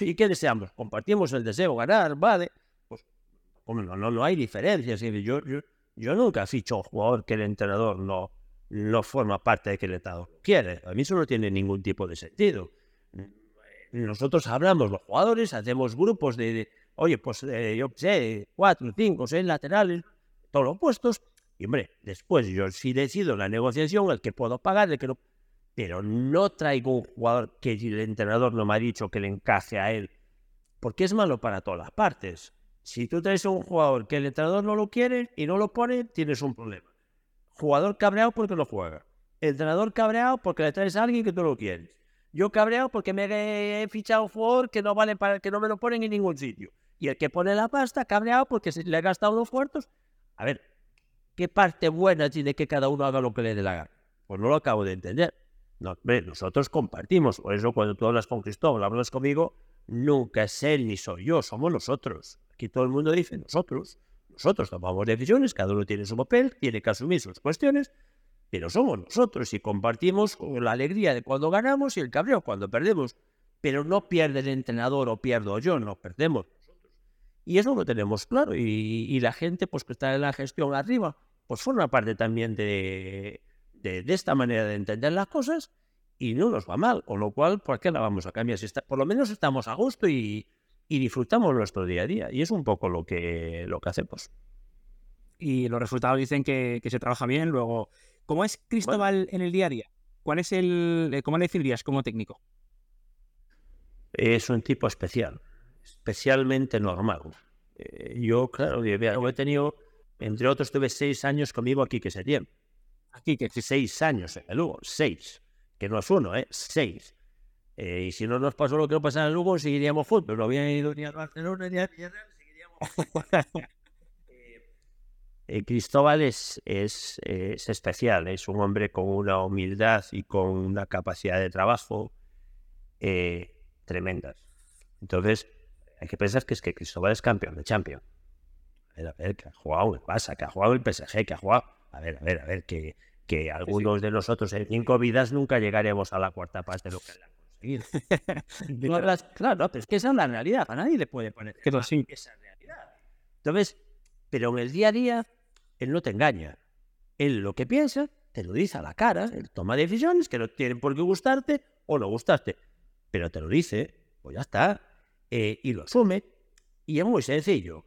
¿y qué deseamos? Compartimos el deseo, ganar, vale. Pues no, no, no hay diferencias. Yo, yo, nunca ficho un jugador que el entrenador no, no forma parte de que el Estado quiere. A mí eso no tiene ningún tipo de sentido. Nosotros hablamos los jugadores, hacemos grupos de, oye, pues eh, yo sé, cuatro, cinco, seis laterales, todos los puestos. Y hombre, después yo sí decido la negociación, el que puedo pagar, el que no. Pero no traigo un jugador que el entrenador no me ha dicho que le encaje a él, porque es malo para todas las partes. Si tú traes a un jugador que el entrenador no lo quiere y no lo pone, tienes un problema. Jugador cabreado porque no juega. Entrenador cabreado porque le traes a alguien que tú lo quieres. Yo cabreado porque me he fichado un jugador que no vale para que no me lo ponen en ningún sitio. Y el que pone la pasta, cabreado porque se le ha gastado unos cuartos. A ver, ¿qué parte buena tiene que cada uno haga lo que le dé la gana? Pues no lo acabo de entender. No, nosotros compartimos. Por eso cuando tú hablas con Cristóbal, hablas conmigo, nunca es él ni soy yo, somos nosotros. Aquí todo el mundo dice nosotros. Nosotros tomamos decisiones, cada uno tiene su papel, tiene que asumir sus cuestiones, pero somos nosotros y compartimos la alegría de cuando ganamos y el cabreo cuando perdemos. Pero no pierde el entrenador o pierdo yo, no perdemos. Y eso lo tenemos claro. Y, la gente pues, que está en la gestión arriba, pues forma parte también de, de, esta manera de entender las cosas y no nos va mal. Con lo cual, ¿por qué la vamos a cambiar? Si está, por lo menos estamos a gusto y, y disfrutamos nuestro día a día. Y es un poco lo que, lo que hacemos. Y los resultados dicen que, se trabaja bien. Luego, ¿cómo es Cristóbal en el día a día? ¿Cuál es el, eh, cómo le definirías como técnico? Es un tipo especial, especialmente normal. Eh, yo, claro, yo he tenido, entre otros, tuve seis años conmigo aquí que se tiene. Aquí que seis años en el Lugo, seis, que no es uno, ¿eh? Seis. Eh, y si no nos pasó lo que nos pasaba en Lugo, seguiríamos fútbol. No había ido ni a Barcelona ni a Villarreal, seguiríamos eh, eh, Cristóbal es, es, es, especial, es un hombre con una humildad y con una capacidad de trabajo tremendas. Entonces, hay que pensar que es que Cristóbal es campeón de Champions. A ver, a ver, que ha jugado el Barça, que ha jugado el PSG, que ha jugado... A ver, a ver, a ver, que, que algunos de nosotros en cinco vidas nunca llegaremos a la cuarta parte de lo que claro, pero es que esa es la realidad, a nadie le puede poner que esa realidad. Entonces, pero en el día a día, él no te engaña. Él lo que piensa, te lo dice a la cara, él toma decisiones que no tienen por qué gustarte o no gustarte, pero te lo dice, pues ya está, eh, y lo asume, y es muy sencillo.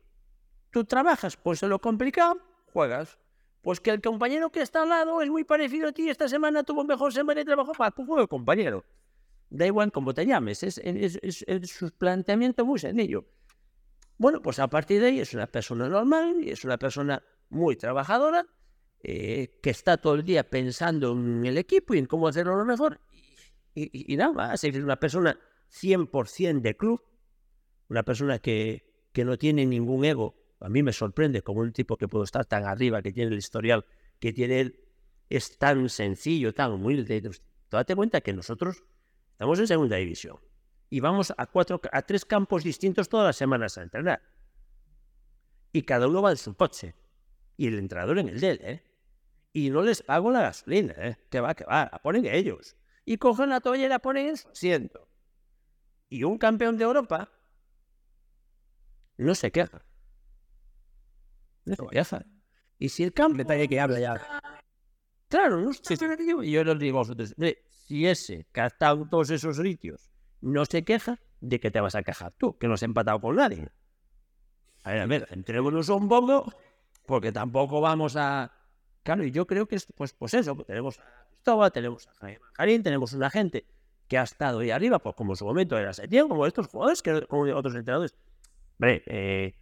Tú trabajas, pues en lo complicado, juegas. Pues que el compañero que está al lado es muy parecido a ti, esta semana tuvo mejor semana de trabajo, pues juega el compañero da igual cómo te llames, es, es, su planteamiento muy sencillo. Bueno, pues a partir de ahí es una persona normal y es una persona muy trabajadora, eh, que está todo el día pensando en el equipo y en cómo hacerlo lo mejor. Y, nada más, es una persona 100% de club, una persona que, que no tiene ningún ego. A mí me sorprende como un tipo que puedo estar tan arriba, que tiene el historial que tiene él, es tan sencillo, tan humilde. Date cuenta que nosotros Estamos en segunda división. Y vamos a, cuatro, a tres campos distintos todas las semanas a entrenar. Y cada uno va en su coche. Y el entrenador en el de él, ¿eh? y no les pago la gasolina, ¿eh? Que va, que va, la ponen ellos. Y cogen la toalla y la ponen en su asiento. Y un campeón de Europa no se queja. No se queja. Y si el campo... Detalle que habla ya. Claro, no está negativo. Y yo les digo a vosotros, "Mire, si ese que ha estado en todos esos sitios no se queja, ¿de qué te vas a quejar tú? Que no has empatado con nadie. A ver, a ver, entrémonos un poco, porque tampoco vamos a... Claro, y yo creo que es, pues, pues eso, pues tenemos a Cristóbal, tenemos a Jaime Manjarín, tenemos una gente que ha estado ahí arriba, pues como en su momento era Setién, como estos jugadores, que, como otros entrenadores. Hombre, eh,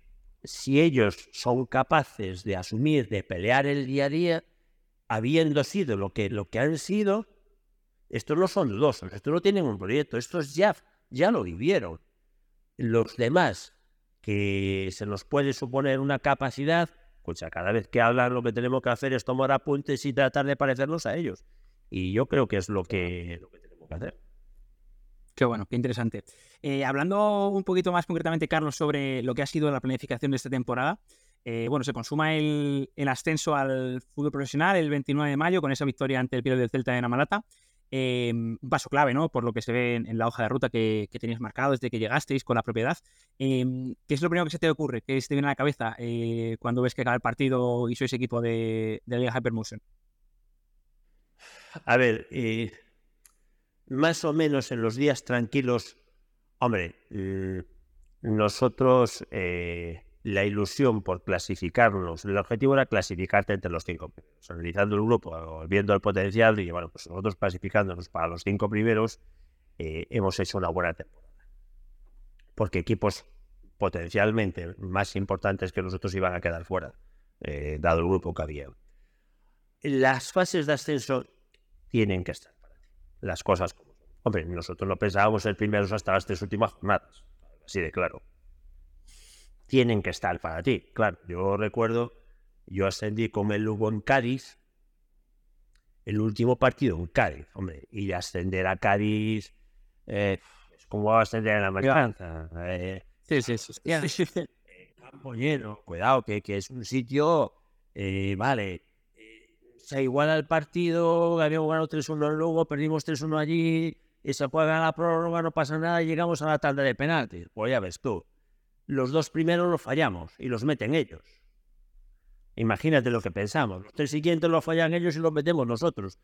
si ellos son capaces de asumir, de pelear el día a día, habiendo sido lo que, lo que han sido, estos no son dudosos, estos no tienen un proyecto, estos ya, ya lo vivieron. Los demás, que se nos puede suponer una capacidad, pues a cada vez que hablan lo que tenemos que hacer es tomar apuntes y tratar de parecernos a ellos. Y yo creo que es lo que, lo que tenemos que hacer. Qué bueno, qué interesante. Eh, hablando un poquito más concretamente, Carlos, sobre lo que ha sido la planificación de esta temporada, eh, bueno, se consuma el, ascenso al fútbol profesional el 29 de mayo con esa victoria ante el Piero del Celta de Namalata. Eh, un paso clave, ¿no? Por lo que se ve en, la hoja de ruta que, que, marcado desde que llegasteis con la propiedad. Eh, ¿Qué es lo primero que se te ocurre? ¿Qué se te viene a la cabeza eh, cuando ves que acaba el partido y sois equipo de, de Liga Hypermotion? A ver, más o menos en los días tranquilos, hombre, eh, nosotros la ilusión por clasificarnos, el objetivo era clasificarte entre los cinco primeros, analizando el grupo, viendo el potencial y bueno, pues nosotros clasificándonos para los cinco primeros eh, hemos hecho una buena temporada. Porque equipos potencialmente más importantes que nosotros iban a quedar fuera, eh, dado el grupo que había. Las fases de ascenso tienen que estar. Las cosas como. Hombre, nosotros no pensábamos ser primeros hasta las tres últimas jornadas. Así de claro. Tienen que estar para ti. Claro, yo recuerdo, yo ascendí con el Lugo en Cádiz, el último partido en Cádiz, hombre, y ascender a Cádiz eh, es como ascender a la maestranza. Eh, sí, sí, sí. sí. Eh, campo lleno, cuidado, que, que es un sitio, eh, vale, se iguala el partido, habíamos ganado 3-1 luego, perdimos 3-1 allí, y se juega la prórroga, no pasa nada, y llegamos a la tanda de penaltis. Pues ya ves tú, los dos primeros los fallamos y los meten ellos. Imagínate lo que pensamos. Los tres siguientes los fallan ellos y los metemos nosotros.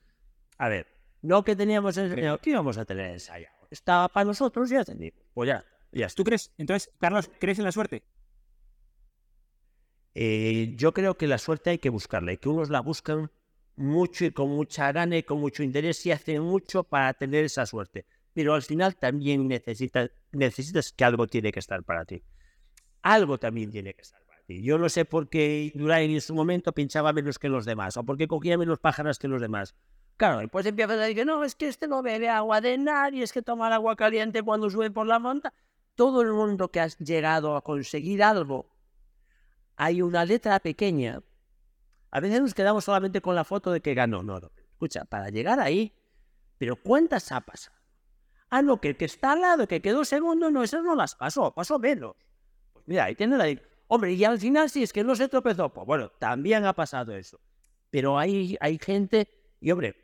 A ver, no que teníamos ensayado, ¿qué íbamos a tener ensayado? Estaba para nosotros y ya ascendimos. Pues ya, ya. ¿Tú crees? Entonces, Carlos, ¿crees en la suerte? Eh, yo creo que la suerte hay que buscarla y que unos la buscan mucho y con mucha gana y con mucho interés y hacen mucho para tener esa suerte. Pero al final también necesitas, necesitas que algo tiene que estar para ti. Algo también tiene que ti. Yo no sé por qué Durain en su momento pinchaba menos que los demás o por qué cogía menos pájaras que los demás. Claro, después empiezas a decir que no, es que este no bebe agua de nadie, es que toma el agua caliente cuando sube por la monta. Todo el mundo que has llegado a conseguir algo, hay una letra pequeña a veces nos quedamos solamente con la foto de que ganó. No, no. Escucha, para llegar ahí, pero ¿cuántas ha pasado? Ah, no, que el que está al lado, que quedó segundo, no, esas no las pasó, pasó menos. Mira, ahí tiene la... Hombre, y al final sí, es que no se tropezó. Pues bueno, también ha pasado eso. Pero hay, hay gente, y hombre,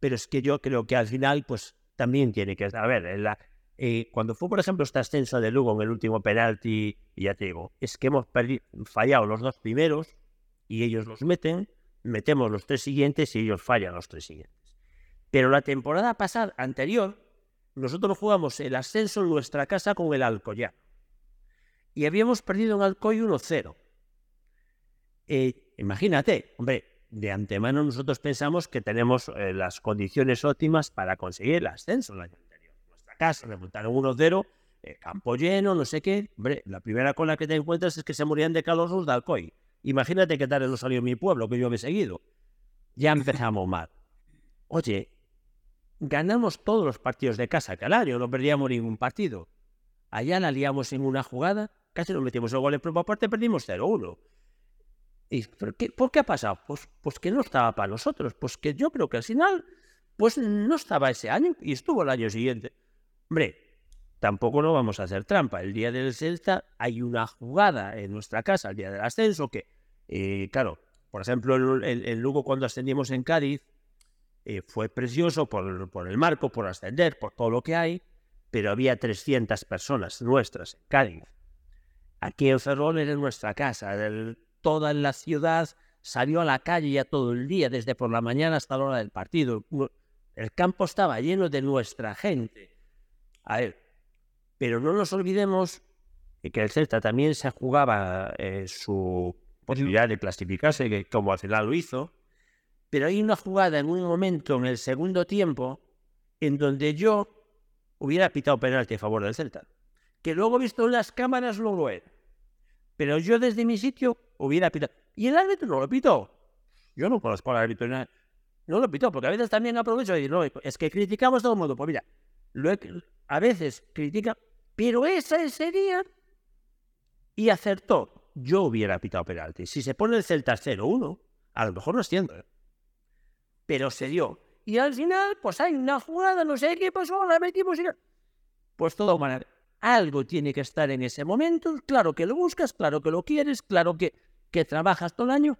pero es que yo creo que al final, pues también tiene que... A ver, en la, eh, cuando fue, por ejemplo, este ascenso de Lugo en el último penalti, y ya te digo, es que hemos fallado los dos primeros, y ellos los meten, metemos los tres siguientes y ellos fallan los tres siguientes. Pero la temporada pasada, anterior, nosotros jugamos el ascenso en nuestra casa con el Alcoyano. Y habíamos perdido en Alcoy 1-0. Eh, imagínate, hombre, de antemano nosotros pensamos que tenemos eh, las condiciones óptimas para conseguir el ascenso el año anterior. Nuestra casa remontaron 1-0, eh, campo lleno, no sé qué. Hombre, la primera con la que te encuentras es que se morían de calor los de Alcoy. Imagínate qué tal no salió mi pueblo, que yo me he seguido. Ya empezamos mal. Oye, ganamos todos los partidos de casa que no perdíamos ningún partido. Allá la liamos en una jugada, casi nos metimos el gol en propia parte, perdimos 0-1. ¿Y por qué, ha pasado? Pues, pues que no estaba para nosotros. Pues que yo creo que al final, pues no estaba ese año y estuvo el año siguiente. Hombre, tampoco no vamos a hacer trampa. El día del Celta hay una jugada en nuestra casa, el día del ascenso, que, eh, claro, por ejemplo, el, el Lugo cuando ascendimos en Cádiz eh, fue precioso por, por, el marco, por ascender, por todo lo que hay, pero había 300 personas nuestras en Cádiz. Aquí en Ferrol era nuestra casa, toda la ciudad salió a la calle ya todo el día, desde por la mañana hasta la hora del partido. El campo estaba lleno de nuestra gente. A pero no nos olvidemos que el Celta también se jugaba eh, su posibilidad de clasificarse, que como al final lo hizo, pero hay una jugada en un momento en el segundo tiempo en donde yo hubiera pitado penalti a favor del Celta, que luego visto en las cámaras no lo era. Pero yo desde mi sitio hubiera pitado. Y el árbitro no lo pitó. Yo no conozco al árbitro. No lo pitó, porque a veces también aprovecho y no, es que criticamos todo modo. Pues mira, a veces critica, pero esa ese día y acertó. Yo hubiera pitado penalti. Si se pone el Celta 0-1, a lo mejor no siento. ¿eh? Pero se dio. Y al final, pues hay una jugada, no sé qué pasó, la metimos y... Pues todo manera. Algo tiene que estar en ese momento. Claro que lo buscas, claro que lo quieres, claro que, que trabajas todo el año,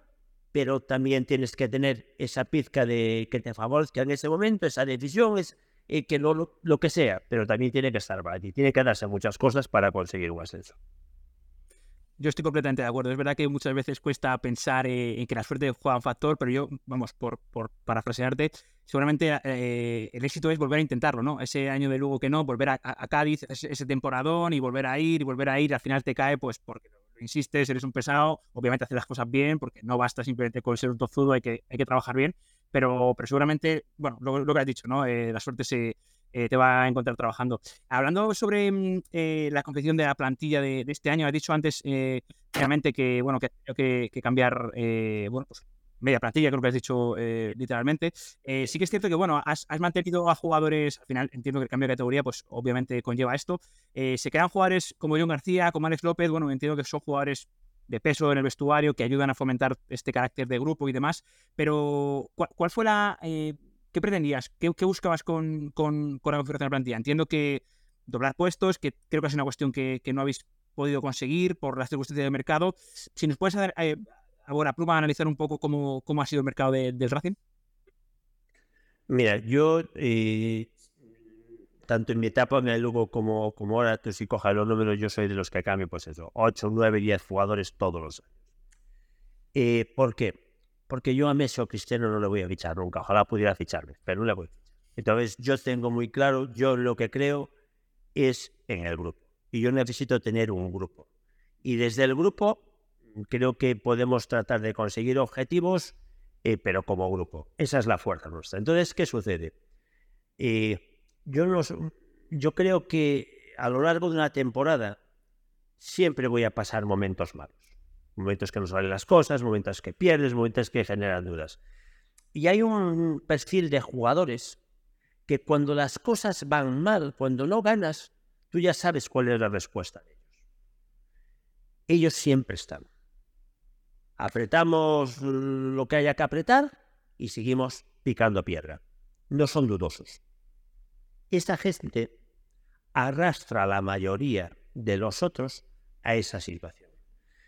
pero también tienes que tener esa pizca de que te favorezca en ese momento, esa decisión, es, eh, que lo, lo, que sea, pero también tiene que estar para ti. Tiene que darse muchas cosas para conseguir un ascenso. Yo estoy completamente de acuerdo. Es verdad que muchas veces cuesta pensar eh, en que la suerte juega un factor, pero yo, vamos, por, por parafrasearte, seguramente eh, el éxito es volver a intentarlo, ¿no? Ese año de luego que no, volver a, Cádiz, ese, temporadón y volver a ir y volver a ir, al final te cae, pues porque lo, insistes, eres un pesado, obviamente hacer las cosas bien, porque no basta simplemente con ser un tozudo, hay que, hay que trabajar bien, pero, pero seguramente, bueno, lo, lo que has dicho, ¿no? Eh, la suerte se, eh, te va a encontrar trabajando. Hablando sobre mm, eh, la confección de la plantilla de, este año, has dicho antes eh, realmente que, bueno, que que, que cambiar, bueno, pues media plantilla, creo que has dicho literalmente. sí que es cierto que, bueno, has, mantenido a jugadores, al final entiendo que el cambio de categoría, pues obviamente conlleva esto. se quedan jugadores como John García, como Alex López, bueno, entiendo que son jugadores de peso en el vestuario que ayudan a fomentar este carácter de grupo y demás, pero ¿cuál, fue la ¿qué pretendías? ¿Qué, buscabas con, con, con, la configuración de la plantilla? Entiendo que doblar puestos, que creo que es una cuestión que, no habéis podido conseguir por las circunstancias del mercado. Si nos puedes hacer, eh, ahora, Pluma, analizar un poco cómo, cómo ha sido el mercado del Racing. Mira, yo, eh, tanto en mi etapa en el Lugo como, como ahora, tú si cojas los números, yo soy de los que cambio, pues eso, 8, 9, 10 jugadores todos los años. Eh, ¿Por qué? Porque yo a Messi o Cristiano no le voy a fichar nunca. Ojalá pudiera ficharme, pero no le voy a fichar. Entonces yo tengo muy claro, yo lo que creo es en el grupo. Y yo necesito tener un grupo. Y desde el grupo creo que podemos tratar de conseguir objetivos, eh, pero como grupo. Esa es la fuerza nuestra. Entonces, ¿qué sucede? Eh, yo, yo creo que a lo largo de una temporada siempre voy a pasar momentos malos momentos que no salen las cosas, momentos que pierdes, momentos que generan dudas. Y hay un perfil de jugadores que cuando las cosas van mal, cuando no ganas, tú ya sabes cuál es la respuesta de ellos. Ellos siempre están. Apretamos lo que haya que apretar y seguimos picando piedra. No son dudosos. Esta gente arrastra a la mayoría de los otros a esa situación.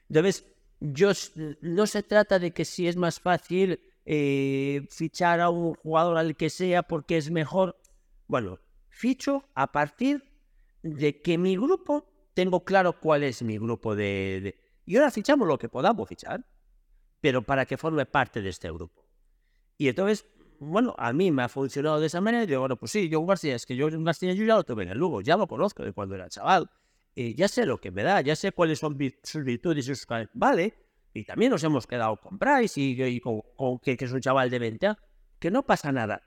Entonces, yo, no se trata de que si es más fácil eh, fichar a un jugador al que sea porque es mejor. Bueno, ficho a partir de que mi grupo, tengo claro cuál es mi grupo de, Y ahora fichamos lo que podamos fichar, pero para que forme parte de este grupo. Y entonces, bueno, a mí me ha funcionado de esa manera. Y digo, bueno, pues sí, yo García, es que yo García yo ya lo tuve en el Lugo, ya lo conozco de cuando era chaval. Eh, ya sé lo que me da, ya sé cuáles son sus virtudes y sus Vale, y también nos hemos quedado con Bryce y, con, que, es un chaval de 20, que no pasa nada.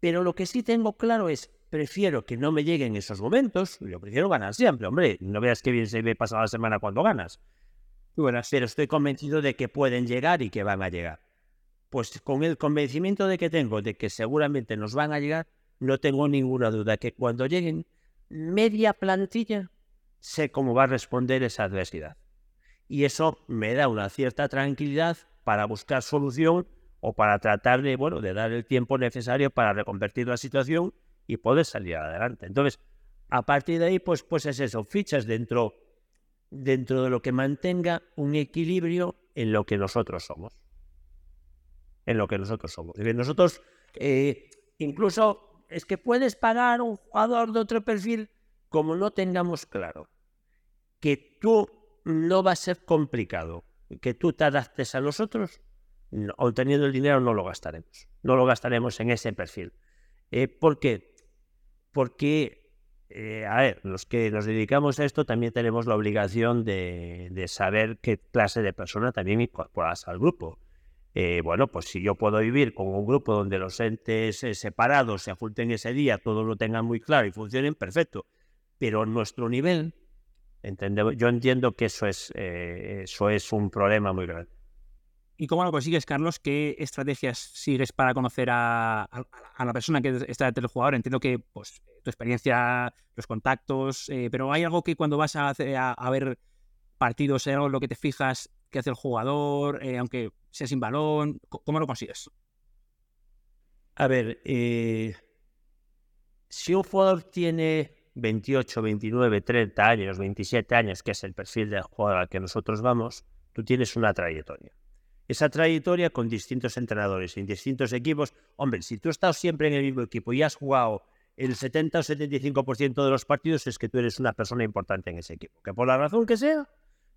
Pero lo que sí tengo claro es, prefiero que no me lleguen esos momentos, yo prefiero ganar siempre, hombre, no veas que bien se ve pasada la semana cuando ganas. Pero estoy convencido de que pueden llegar y que van a llegar. Pues con el convencimiento de que tengo de que seguramente nos van a llegar, no tengo ninguna duda que cuando lleguen media plantilla sé cómo va a responder esa adversidad. Y eso me da una cierta tranquilidad para buscar solución o para tratar de, bueno, de dar el tiempo necesario para reconvertir la situación y poder salir adelante. Entonces, a partir de ahí, pues, pues es eso, fichas dentro, dentro de lo que mantenga un equilibrio en lo que nosotros somos. en lo que nosotros somos. nosotros, eh, incluso, es que puedes pagar un jugador de otro perfil como no tengamos claro que tú no va a ser complicado, que tú te adaptes a nosotros, no, obteniendo el dinero no lo gastaremos. No lo gastaremos en ese perfil. Eh, ¿Por qué? Porque, eh, a ver, los que nos dedicamos a esto también tenemos la obligación de, saber qué clase de persona también incorporas al grupo. Eh, bueno, pues si yo puedo vivir con un grupo donde los entes separados se ajunten ese día, todos lo tengan muy claro y funcionen, perfecto. Pero nuestro nivel, yo entiendo que eso es, eso es un problema muy grande. ¿Y cómo lo consigues, Carlos? ¿Qué estrategias sigues para conocer a, la persona que está detrás del jugador? Entiendo que pues, tu experiencia, los contactos, eh, pero ¿hay algo que cuando vas a, ver partidos, hay algo en lo que te fijas que hace el jugador, eh, aunque sea sin balón? ¿Cómo lo consigues? A ver, eh, si un jugador tiene 28, 29, 30 años, 27 años, que es el perfil del jugador al que nosotros vamos, tú tienes una trayectoria esa trayectoria con distintos entrenadores en distintos equipos. Hombre, si tú estás siempre en el mismo equipo y has jugado el 70 o 75% de los partidos, es que tú eres una persona importante en ese equipo. Que por la razón que sea,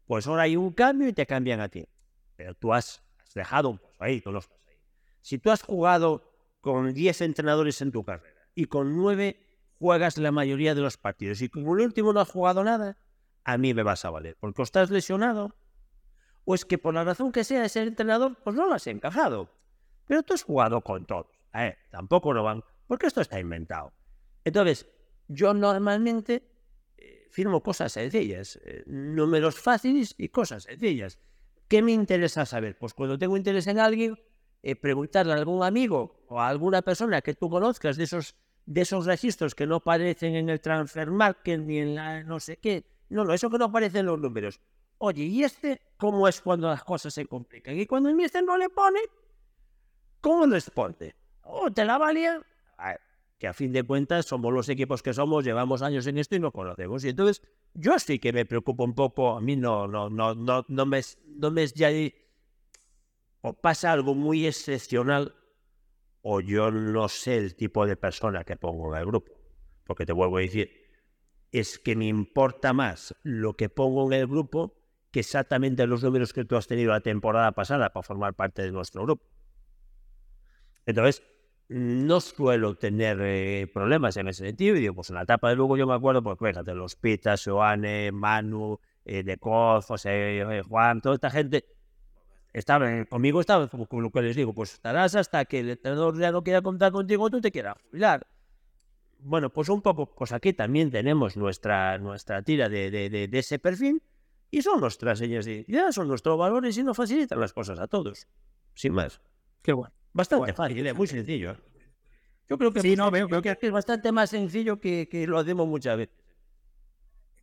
pues ahora hay un cambio y te cambian a ti. Pero tú has, dejado un paso ahí, tú los ahí. Si tú has jugado con 10 entrenadores en tu carrera y con 9 juegas la mayoría de los partidos y con el último no has jugado nada, a mí me vas a valer. Porque estás lesionado o es que por la razón que sea ese entrenador, pues no lo has encajado. Pero tú has jugado con todos. Eh, tampoco lo van, porque esto está inventado. Entonces, yo normalmente eh, firmo cosas sencillas, eh, números fáciles y cosas sencillas. ¿Qué me interesa saber? Pues cuando tengo interés en alguien, preguntarle a algún amigo o a alguna persona que tú conozcas de esos, de esos registros que no aparecen en el transfer market ni en la no sé qué. No, no, eso que no aparecen en los números. Oye, ¿y este cómo es cuando las cosas se complican? Y cuando el mister no le pone, ¿cómo responde? ¿O te la valía? que a fin de cuentas somos los equipos que somos, llevamos años en esto y no conocemos. Y entonces yo sí que me preocupo un poco, a mí no, no, no, no, no me, no me ya o pasa algo muy excepcional o yo no sé el tipo de persona que pongo en el grupo. Porque te vuelvo a decir, es que me importa más lo que pongo en el grupo que exactamente los números que tú has tenido la temporada pasada para formar parte de nuestro grupo. Entonces, no suelo tener eh, problemas en ese sentido. Y digo, pues en la etapa de Lugo yo me acuerdo, pues fíjate, los Pitas, Joane, Manu, eh, De Coz, José, eh, Juan, toda esta gente, estaban, conmigo estaban, como, lo que les digo, pues estarás hasta que el entrenador ya no quiera contar contigo, tú te quieras jubilar. Bueno, pues un poco, pues aquí también tenemos nuestra, nuestra tira de, de, de ese perfil y son nuestras señas de identidad, son nuestros valores y nos facilitan las cosas a todos. Sin más. Qué bueno. Bastante fácil, ¿eh? muy sencillo. ¿eh? Yo creo que, sí, no, veo, que es bastante más sencillo que, que lo hacemos muchas veces.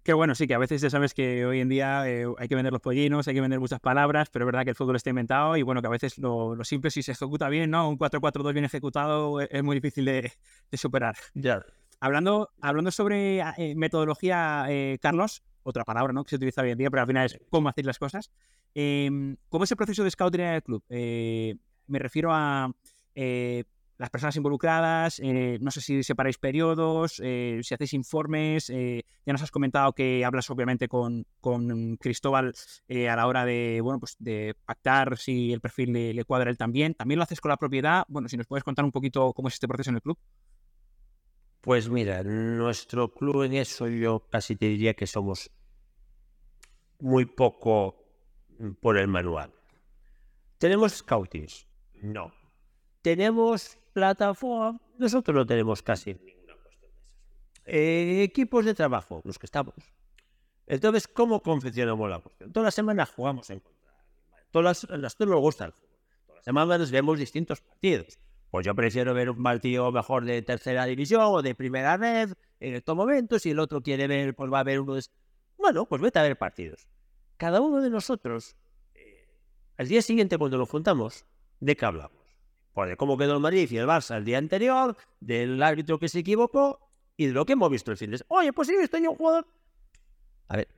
Qué bueno, sí, que a veces ya sabes que hoy en día eh, hay que vender los pollinos, hay que vender muchas palabras, pero es verdad que el fútbol está inventado y bueno, que a veces lo, simple, si se ejecuta bien, ¿no? Un 4-4-2 bien ejecutado es, muy difícil de, superar. Ya. Hablando, hablando sobre metodología, Carlos, otra palabra ¿no? que se utiliza hoy en día, pero al final es cómo hacer las cosas. Em, ¿Cómo es el proceso de scouting en el club? Eh, me refiero a eh, las personas involucradas, eh, no sé si separáis periodos, si hacéis informes, ya nos has comentado que hablas obviamente con, con Cristóbal a la hora de, bueno, pues de pactar si el perfil le, le cuadra él también. ¿También lo haces con la propiedad? Bueno, si nos puedes contar un poquito cómo es este proceso en el club. Pues mira, nuestro club en eso yo casi te diría que somos muy poco por el manual. ¿Tenemos scoutings? No. ¿Tenemos plataforma? Nosotros no tenemos casi ninguna cuestión de. Eh, equipos de trabajo, los que estamos. Entonces, ¿cómo confeccionamos la cuestión? Todas las semanas jugamos en contra. Todas las, las nos gusta el fútbol. Todas las semanas vemos distintos partidos. Pues yo prefiero ver un partido mejor de tercera división o de primera red en estos momentos. Si el otro quiere ver, pues va a ver uno de bueno, pues vete a ver partidos. Cada uno de nosotros, eh, al día siguiente cuando nos juntamos, ¿de qué hablamos? Pues de cómo quedó el Madrid y el Barça el día anterior, del árbitro que se equivocó y de lo que hemos visto el fin de semana. Oye, pues sí, estoy un jugador. A ver,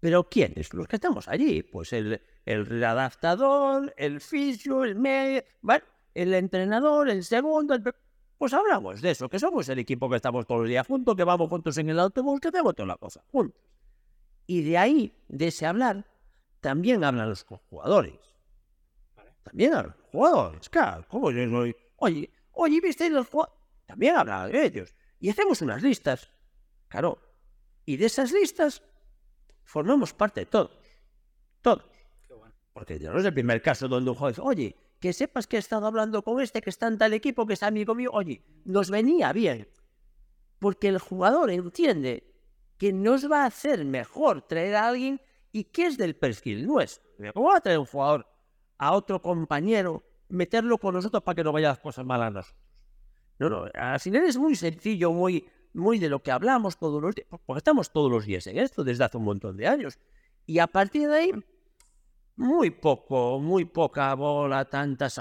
¿pero quiénes? Los que estamos allí. Pues el, el adaptador, el fisio, el medio, bueno, el entrenador, el segundo, el... pues hablamos de eso, que somos el equipo que estamos todos los días juntos, que vamos juntos en el autobús, que hacemos toda la cosa juntos. Y de ahí, de ese hablar, también hablan los jugadores. También hablan jugadores, claro. ¿Cómo yo soy? Oye, oye, ¿viste los jugadores? También hablan de ellos. Y hacemos unas listas, claro. Y de esas listas formamos parte de todos. Todos. Porque no es el primer caso donde un juez, oye, que sepas que he estado hablando con este que está en tal equipo, que es amigo mío, oye, nos venía bien. Porque el jugador entiende que nos va a hacer mejor traer a alguien y que es del perfil nuestro. ¿Cómo va a traer un jugador a otro compañero, meterlo con nosotros para que no vaya las cosas mal a nosotros? No, no, al final es muy sencillo, muy, muy de lo que hablamos todos los días, porque estamos todos los días en esto desde hace un montón de años. Y a partir de ahí, muy poco, muy poca bola, tantas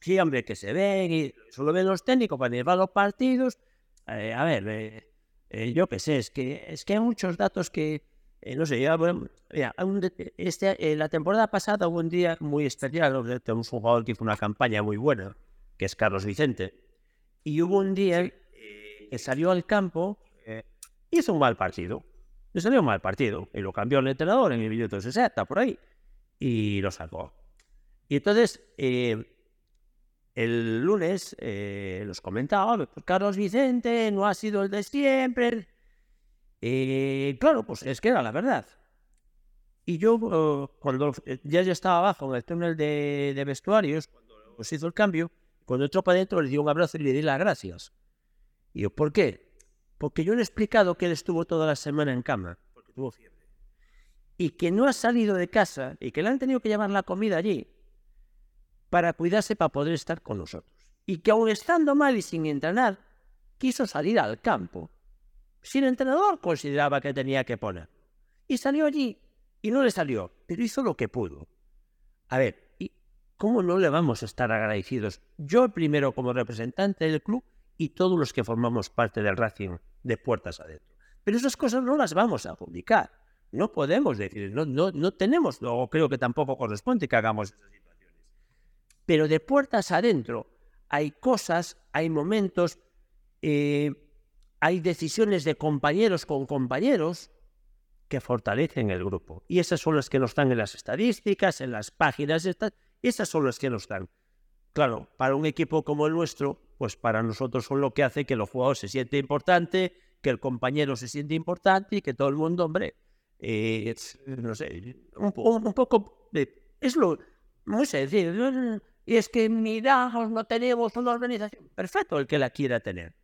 siempre que se ven y solo ven los técnicos para a los partidos. Eh, a ver, eh, eh, yo qué sé, es que, es que hay muchos datos que, no sé, ya, mira, este, la temporada pasada hubo un día muy especial, tenemos un jugador que hizo una campaña muy buena, que es Carlos Vicente, y hubo un día que salió al campo, hizo un mal partido, le salió un mal partido, y lo cambió el entrenador en el minuto 60, por ahí y lo sacó. Y entonces, eh, el lunes eh, los comentaba, pues Carlos Vicente no ha sido el de siempre. Y claro, pues es que era la verdad. Y yo, eh, cuando ya, ya estaba abajo en el túnel de, vestuarios, cuando se hizo el cambio, cuando entró para adentro le di un abrazo y le di las gracias. Y yo, ¿por qué? Porque yo le he explicado que él estuvo toda la semana en cama, porque tuvo fiebre y que no ha salido de casa y que le han tenido que llevar la comida allí para cuidarse para poder estar con nosotros. Y que aun estando mal y sin entrenar, quiso salir al campo. Si el entrenador consideraba que tenía que poner. Y salió allí y no le salió, pero hizo lo que pudo. A ver, ¿y cómo no le vamos a estar agradecidos? Yo primero como representante del club y todos los que formamos parte del Racing de puertas adentro. Pero esas cosas no las vamos a publicar. No podemos decir, no, no, no tenemos, o creo que tampoco corresponde que hagamos esas situaciones. Pero de puertas adentro hay cosas, hay momentos, eh, hay decisiones de compañeros con compañeros que fortalecen el grupo. Y esas son las que nos están en las estadísticas, en las páginas, estas, esas son las que nos dan. Claro, para un equipo como el nuestro, pues para nosotros son lo que hace que los jugadores se sienten importante, que el compañero se siente importante y que todo el mundo, hombre, eh, no sé, un, poco de, es lo muy sencillo. Y es que miramos, no tenemos una organización. Perfecto, el que la quiera tener.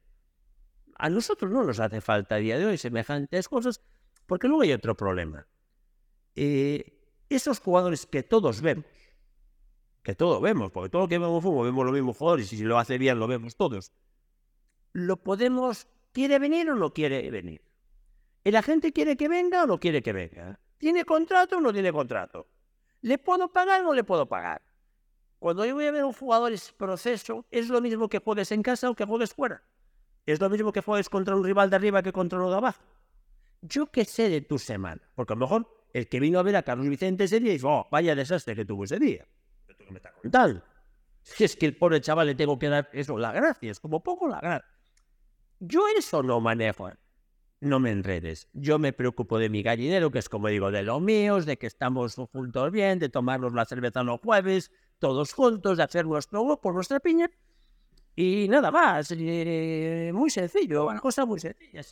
A nosotros no nos hace falta a día de hoy semejantes cosas, porque luego hay otro problema. Eh, esos jugadores que todos vemos, que todos vemos, porque todo lo que vemos fútbol vemos los mismos jugadores y si lo hace bien lo vemos todos, lo podemos, ¿quiere venir o no quiere venir? ¿El agente quiere que venga o no quiere que venga? ¿Tiene contrato o no tiene contrato? ¿Le puedo pagar o no le puedo pagar? Cuando yo voy a ver un jugador es proceso, es lo mismo que juegues en casa o que juegues fuera. Es lo mismo que juegues contra un rival de arriba que contra uno de abajo. Yo qué sé de tu semana, porque a lo mejor el que vino a ver a Carlos Vicente ese día dice, oh, vaya desastre que tuvo ese día. Pero tú me estás contando. Si es que el pobre chaval le tengo que dar eso, la gracia, es como poco la gracia. Yo eso no manejo no me enredes. Yo me preocupo de mi gallinero, que es como digo, de los míos, de que estamos juntos bien, de tomarnos la cerveza los jueves, todos juntos, de hacer nuestro grupo, nuestra piña. Y nada más, eh, muy sencillo, una cosa muy sencilla.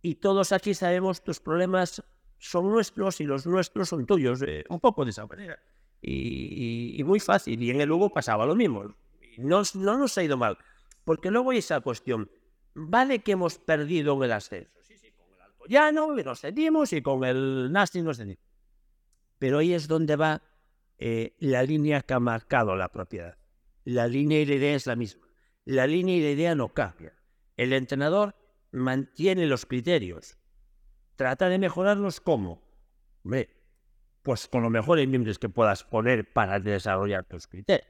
Y todos aquí sabemos tus problemas son nuestros y los nuestros son tuyos, eh, un poco de esa manera. Y, muy fácil. Y en el Hugo pasaba lo mismo. No, no nos ha ido mal. Porque luego hay esa cuestión. Vale que hemos perdido en el ascenso Llano, nos cedimos y con el Nasty nos cedimos. Pero ahí es donde va eh, la línea que ha marcado la propiedad. La línea y la idea es la misma. La línea y la idea no cambia. El entrenador mantiene los criterios. Trata de mejorarlos como. pues con los mejores miembros que puedas poner para desarrollar tus criterios.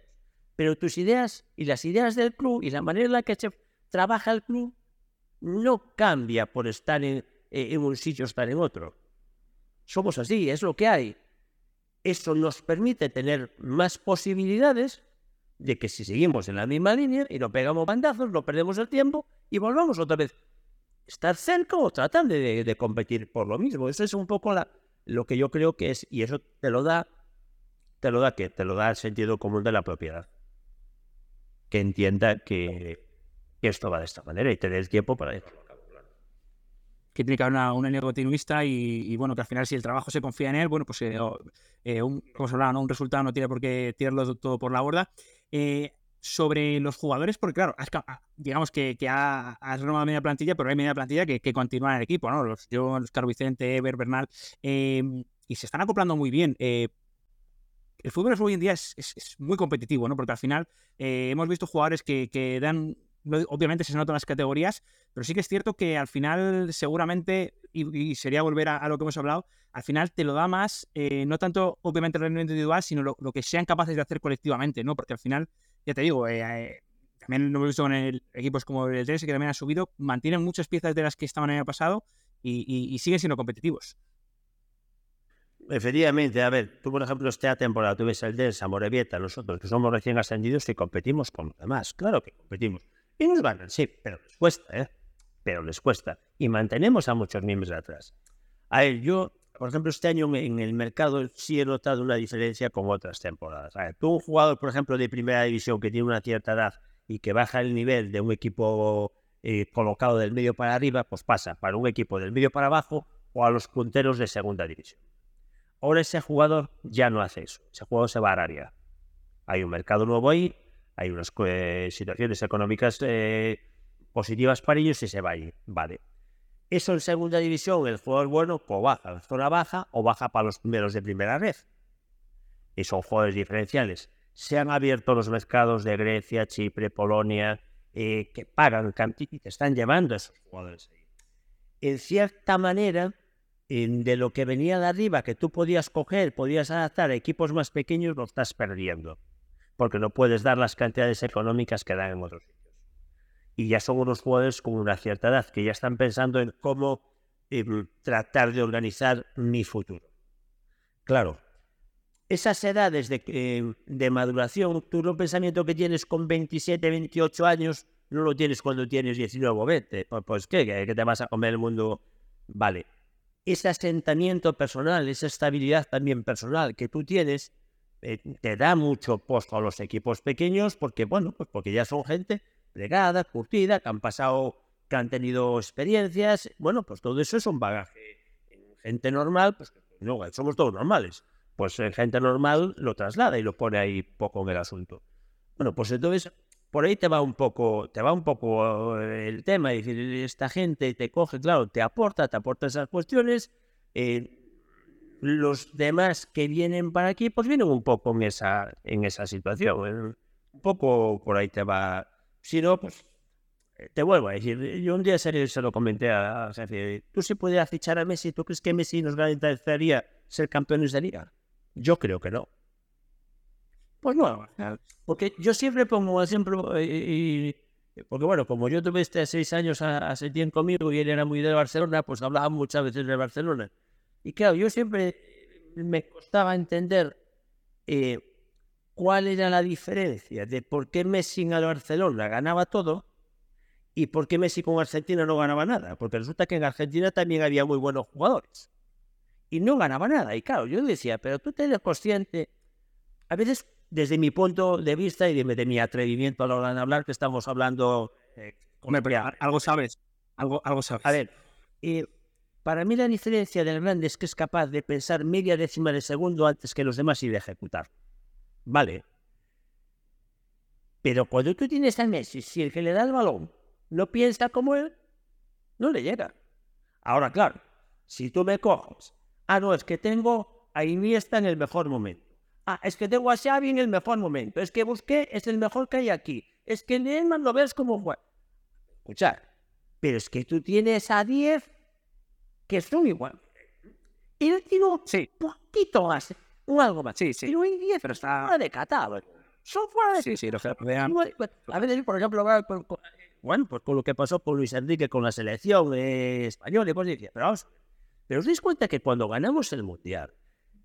Pero tus ideas y las ideas del club y la manera en la que se trabaja el club no cambia por estar en, eh, un sitio estar en otro. Somos así, es lo que hay. eso nos permite tener más posibilidades de que si seguimos en la misma línea y no pegamos bandazos, no perdemos el tiempo y volvamos otra vez estar cerca o tratar de, competir por lo mismo. Eso es un poco la, lo que yo creo que es, y eso te lo da, te lo da que te lo da el sentido común de la propiedad. Que entienda que, esto va de esta manera y tener tiempo para eso que tiene que haber una, línea continuista y, bueno, que al final si el trabajo se confía en él, bueno, pues eh, eh, un, un resultado no tiene por qué tirarlo todo por la borda. Eh, sobre los jugadores, porque claro, digamos que, ha, has renovado media plantilla, pero hay media plantilla que, que continúa en el equipo, ¿no? Los John, Oscar Vicente, Ever, Bernal, em, y se están acoplando muy bien. el fútbol hoy en día es, muy competitivo, ¿no? Porque al final hemos visto jugadores que, que dan obviamente se notan las categorías, pero sí que es cierto que al final seguramente, y, sería volver a, lo que hemos hablado, al final te lo da más, eh, no tanto obviamente el rendimiento individual, sino lo, que sean capaces de hacer colectivamente, ¿no? Porque al final, ya te digo, eh, eh, también lo hemos visto con equipos como el TS, que también ha subido, mantienen muchas piezas de las que estaban el pasado y, siguen siendo competitivos. Efectivamente, a ver, tú por ejemplo esta temporada tú ves el Densa, Morevieta, nosotros que somos recién ascendidos y competimos con los demás, claro que competimos. Y nos ganan, sí, pero les cuesta, ¿eh? Pero les cuesta. Y mantenemos a muchos miembros de atrás. A ver, yo, por ejemplo, este año en el mercado sí he notado una diferencia con otras temporadas. A ver, tú un jugador, por ejemplo, de primera división que tiene una cierta edad y que baja el nivel de un equipo eh, colocado del medio para arriba, pues pasa para un equipo del medio para abajo o a los punteros de segunda división. Ahora ese jugador ya no hace eso. Ese jugador se va a área. Hay un mercado nuevo ahí, hay unas situaciones económicas eh, positivas para ellos y se va ahí. Vale. Eso en segunda división, el jugador bueno, pues baja la zona baja o baja para los primeros de primera red. Y son jugadores diferenciales. Se han abierto los mercados de Grecia, Chipre, Polonia, eh, que pagan y te están llevando a esos jugadores ahí. En cierta manera, de lo que venía de arriba, que tú podías coger, podías adaptar a equipos más pequeños, lo estás perdiendo porque no puedes dar las cantidades económicas que dan en otros sitios. Y ya son unos jugadores con una cierta edad que ya están pensando en cómo em, tratar de organizar mi futuro. Claro, esas edades de, em, maduración, tú pensamiento que tienes con 27, 28 años, no lo tienes cuando tienes 19 o 20. Pues, pues ¿qué? ¿Que te vas a comer el mundo? Vale. Ese asentamiento personal, esa estabilidad también personal que tú tienes, eh, te da mucho posto a los equipos pequeños porque, bueno, pues porque ya son gente plegada, curtida, que han pasado, que han tenido experiencias. Bueno, pues todo eso es un bagaje. gente normal, pues no, somos todos normales. Pues en gente normal lo traslada y lo pone ahí poco en el asunto. Bueno, pues entonces por ahí te va un poco, te va un poco eh, el tema, es decir, esta gente te coge, claro, te aporta, te aporta esas cuestiones, eh, los demás que vienen para aquí, pues vienen un poco en esa, en esa situación. Un poco por ahí te va. Si no, pues eh, te vuelvo a decir. Yo un día se, se lo comenté a, a Tú si pudieras fichar a Messi, ¿tú crees que Messi nos garantizaría ser campeones de liga? Yo creo que no. Pues no, porque yo siempre pongo un ejemplo, y, porque bueno, como yo tuve este seis años hace tiempo conmigo y él era muy de Barcelona, pues hablaba muchas veces de Barcelona. Y claro, yo siempre me costaba entender eh, cuál era la diferencia de por qué Messi en el Barcelona ganaba todo y por qué Messi con Argentina no ganaba nada. Porque resulta que en Argentina también había muy buenos jugadores y no ganaba nada. Y claro, yo decía, pero tú te eres consciente, a veces desde mi punto de vista y de, mi atrevimiento a la hora de hablar, que estamos hablando... Eh, algo sabes, algo, algo sabes. A ver, eh, para mí la diferencia del grande es que es capaz de pensar media décima de segundo antes que los demás y de ejecutar. Vale. Pero cuando tú tienes a Messi, si el que le da el balón no piensa como él, no le llega. Ahora, claro, si tú me coges, ah, no, es que tengo a Iniesta en el mejor momento. Ah, es que tengo a Xavi en el mejor momento. Es que Busqué es el mejor que hay aquí. Es que Neymar lo ves como juega. Escuchar, pero es que tú tienes a 10 que son igual. Y digo, sí. poquito más, un algo más. Sí, sí. Hoy día pero está fuera de catálogo. Son fuera de Sí, sí, lo que A veces, por ejemplo, bueno, pues con lo que pasó con Luis Enrique con la selección española, y pues decía, pero vamos, pero os dais cuenta que cuando ganamos el Mundial,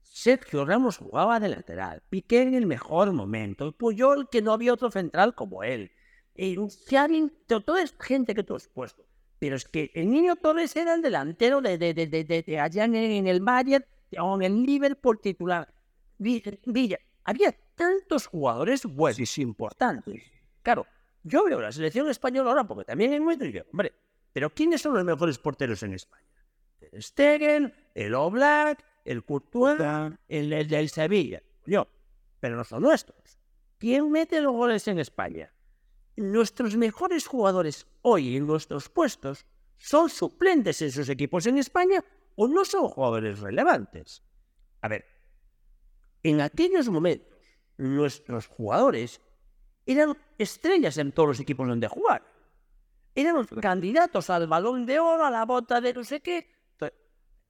Sergio Ramos jugaba de lateral, Piqué en el mejor momento, Puyol que no había otro central como él, eh, Xavi, toda esta gente que tú has puesto. Pero es que el niño Torres era el delantero de, de, de, de allá en, el Bayern o en el Liverpool titular. Villa, había tantos jugadores buenos y importantes. Claro, yo veo la selección española ahora porque también en y digo, hombre, pero ¿quiénes son los mejores porteros en España? El Stegen, el Oblak, el Courtois, el, el del Sevilla. Yo, pero no son nuestros. ¿Quién mete los goles en España? Nuestros mejores jugadores hoy en nuestros puestos son suplentes en sus equipos en España o no son jugadores relevantes. A ver, en aquellos momentos nuestros jugadores eran estrellas en todos los equipos donde jugar. Eran candidatos al balón de oro, a la bota de no sé qué.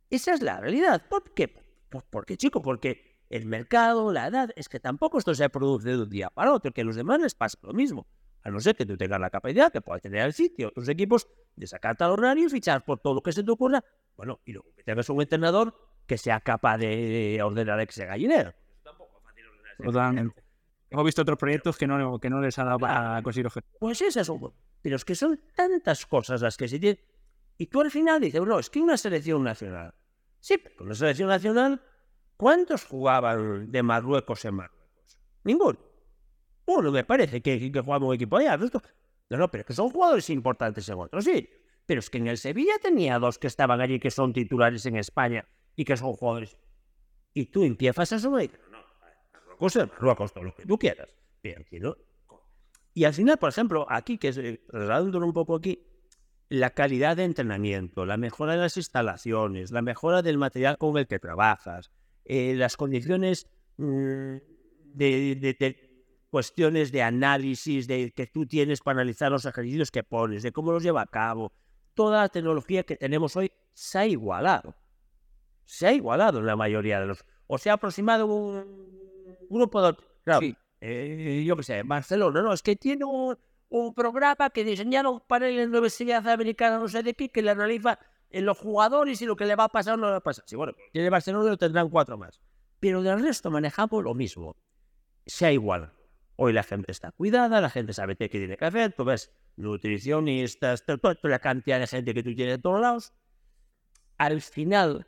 Esa es la realidad. ¿Por qué? Pues porque, chico, porque el mercado, la edad, es que tampoco esto se produce de un día para otro, que a los demás les pasa lo mismo. A no ser que tú tengas la capacidad, que puedas tener el sitio, otros equipos, de sacarte al horario y fichar por todo lo que se te ocurra. Bueno, y luego que tengas un entrenador que sea capaz de ordenar ese gallinero. Totalmente. Hemos visto otros proyectos que no, que no les ha dado para conseguir objetivos. Pues esas son. Pero es que son tantas cosas las que se tienen. Y tú al final dices, no, es que una selección nacional. Sí, pero una selección nacional, ¿cuántos jugaban de Marruecos en Marruecos? Ninguno. Uno me parece que, que jugaba un equipo allá. No, no, pero es que son jugadores importantes en otros sí. Pero es que en el Sevilla tenía dos que estaban allí que son titulares en España y que son jugadores. Y tú empiezas a eso y cosa Marruecos, todo lo que tú quieras. Pero quiero... Y al final, por ejemplo, aquí, que es eh, un poco aquí, la calidad de entrenamiento, la mejora de las instalaciones, la mejora del material con el que trabajas, eh, las condiciones mm, de, cuestiones de análisis de, que tú tienes para analizar los ejercicios que pones, de cómo los lleva a cabo. Toda la tecnología que tenemos hoy se ha igualado. Se ha igualado en la mayoría de los... O se ha aproximado un grupo de... Claro, eh, yo qué sé, Barcelona, no, es que tiene un, programa que diseñaron para la Universidad Americana, no sé de qué, que le analiza en los jugadores y lo que le va a pasar no le va a pasar. Sí, bueno, tiene Barcelona lo tendrán cuatro más. Pero del resto manejamos lo mismo. Sea igual. Hoy la gente está cuidada, la gente sabe qué tiene que hacer, tú ves nutricionistas, toda la cantidad de gente que tú tienes de todos lados. Al final,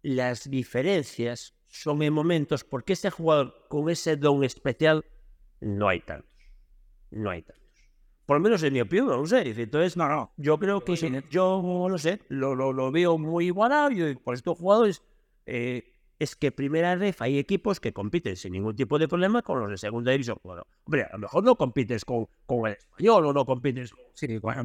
las diferencias son en momentos porque ese jugador con ese don especial no hay tantos. No hay tantos. Por lo menos en mi opinión, no lo sé. Entonces, no, no. Yo creo que yo no lo sé, lo, lo, veo muy igualado y por estos jugadores eh, es que primera ref hay equipos que compiten sin ningún tipo de problema con los de segunda división. Bueno, hombre, a lo mejor no compites con, con el español o no compites con... Sí, bueno,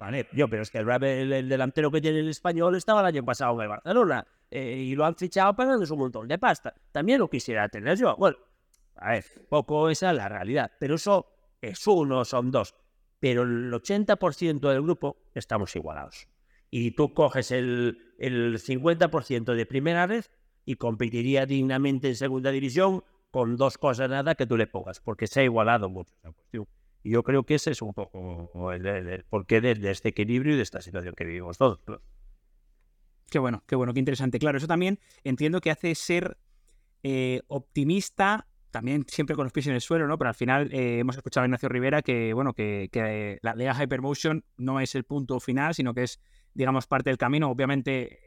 vale, yo, pero es que el, el delantero que tiene el español estaba el año pasado en el Barcelona. Eh, y lo han fichado pagando un montón de pasta. También lo quisiera tener yo. Bueno, a ver, poco esa es la realidad, pero eso es uno, son dos. Pero el 80% del grupo estamos igualados. Y tú coges el, el 50% de primera red y competiría dignamente en segunda división con dos cosas nada que tú le pongas, porque se ha igualado mucho esa cuestión. Y yo creo que ese es un poco el, porqué de, este equilibrio y de esta situación que vivimos todos. Qué bueno, qué bueno, qué interesante. Claro, eso también entiendo que hace ser eh, optimista, también siempre con los pies en el suelo, ¿no? Pero al final eh, hemos escuchado a Ignacio Rivera que, bueno, que, que la Liga Hypermotion no es el punto final, sino que es, digamos, parte del camino. Obviamente,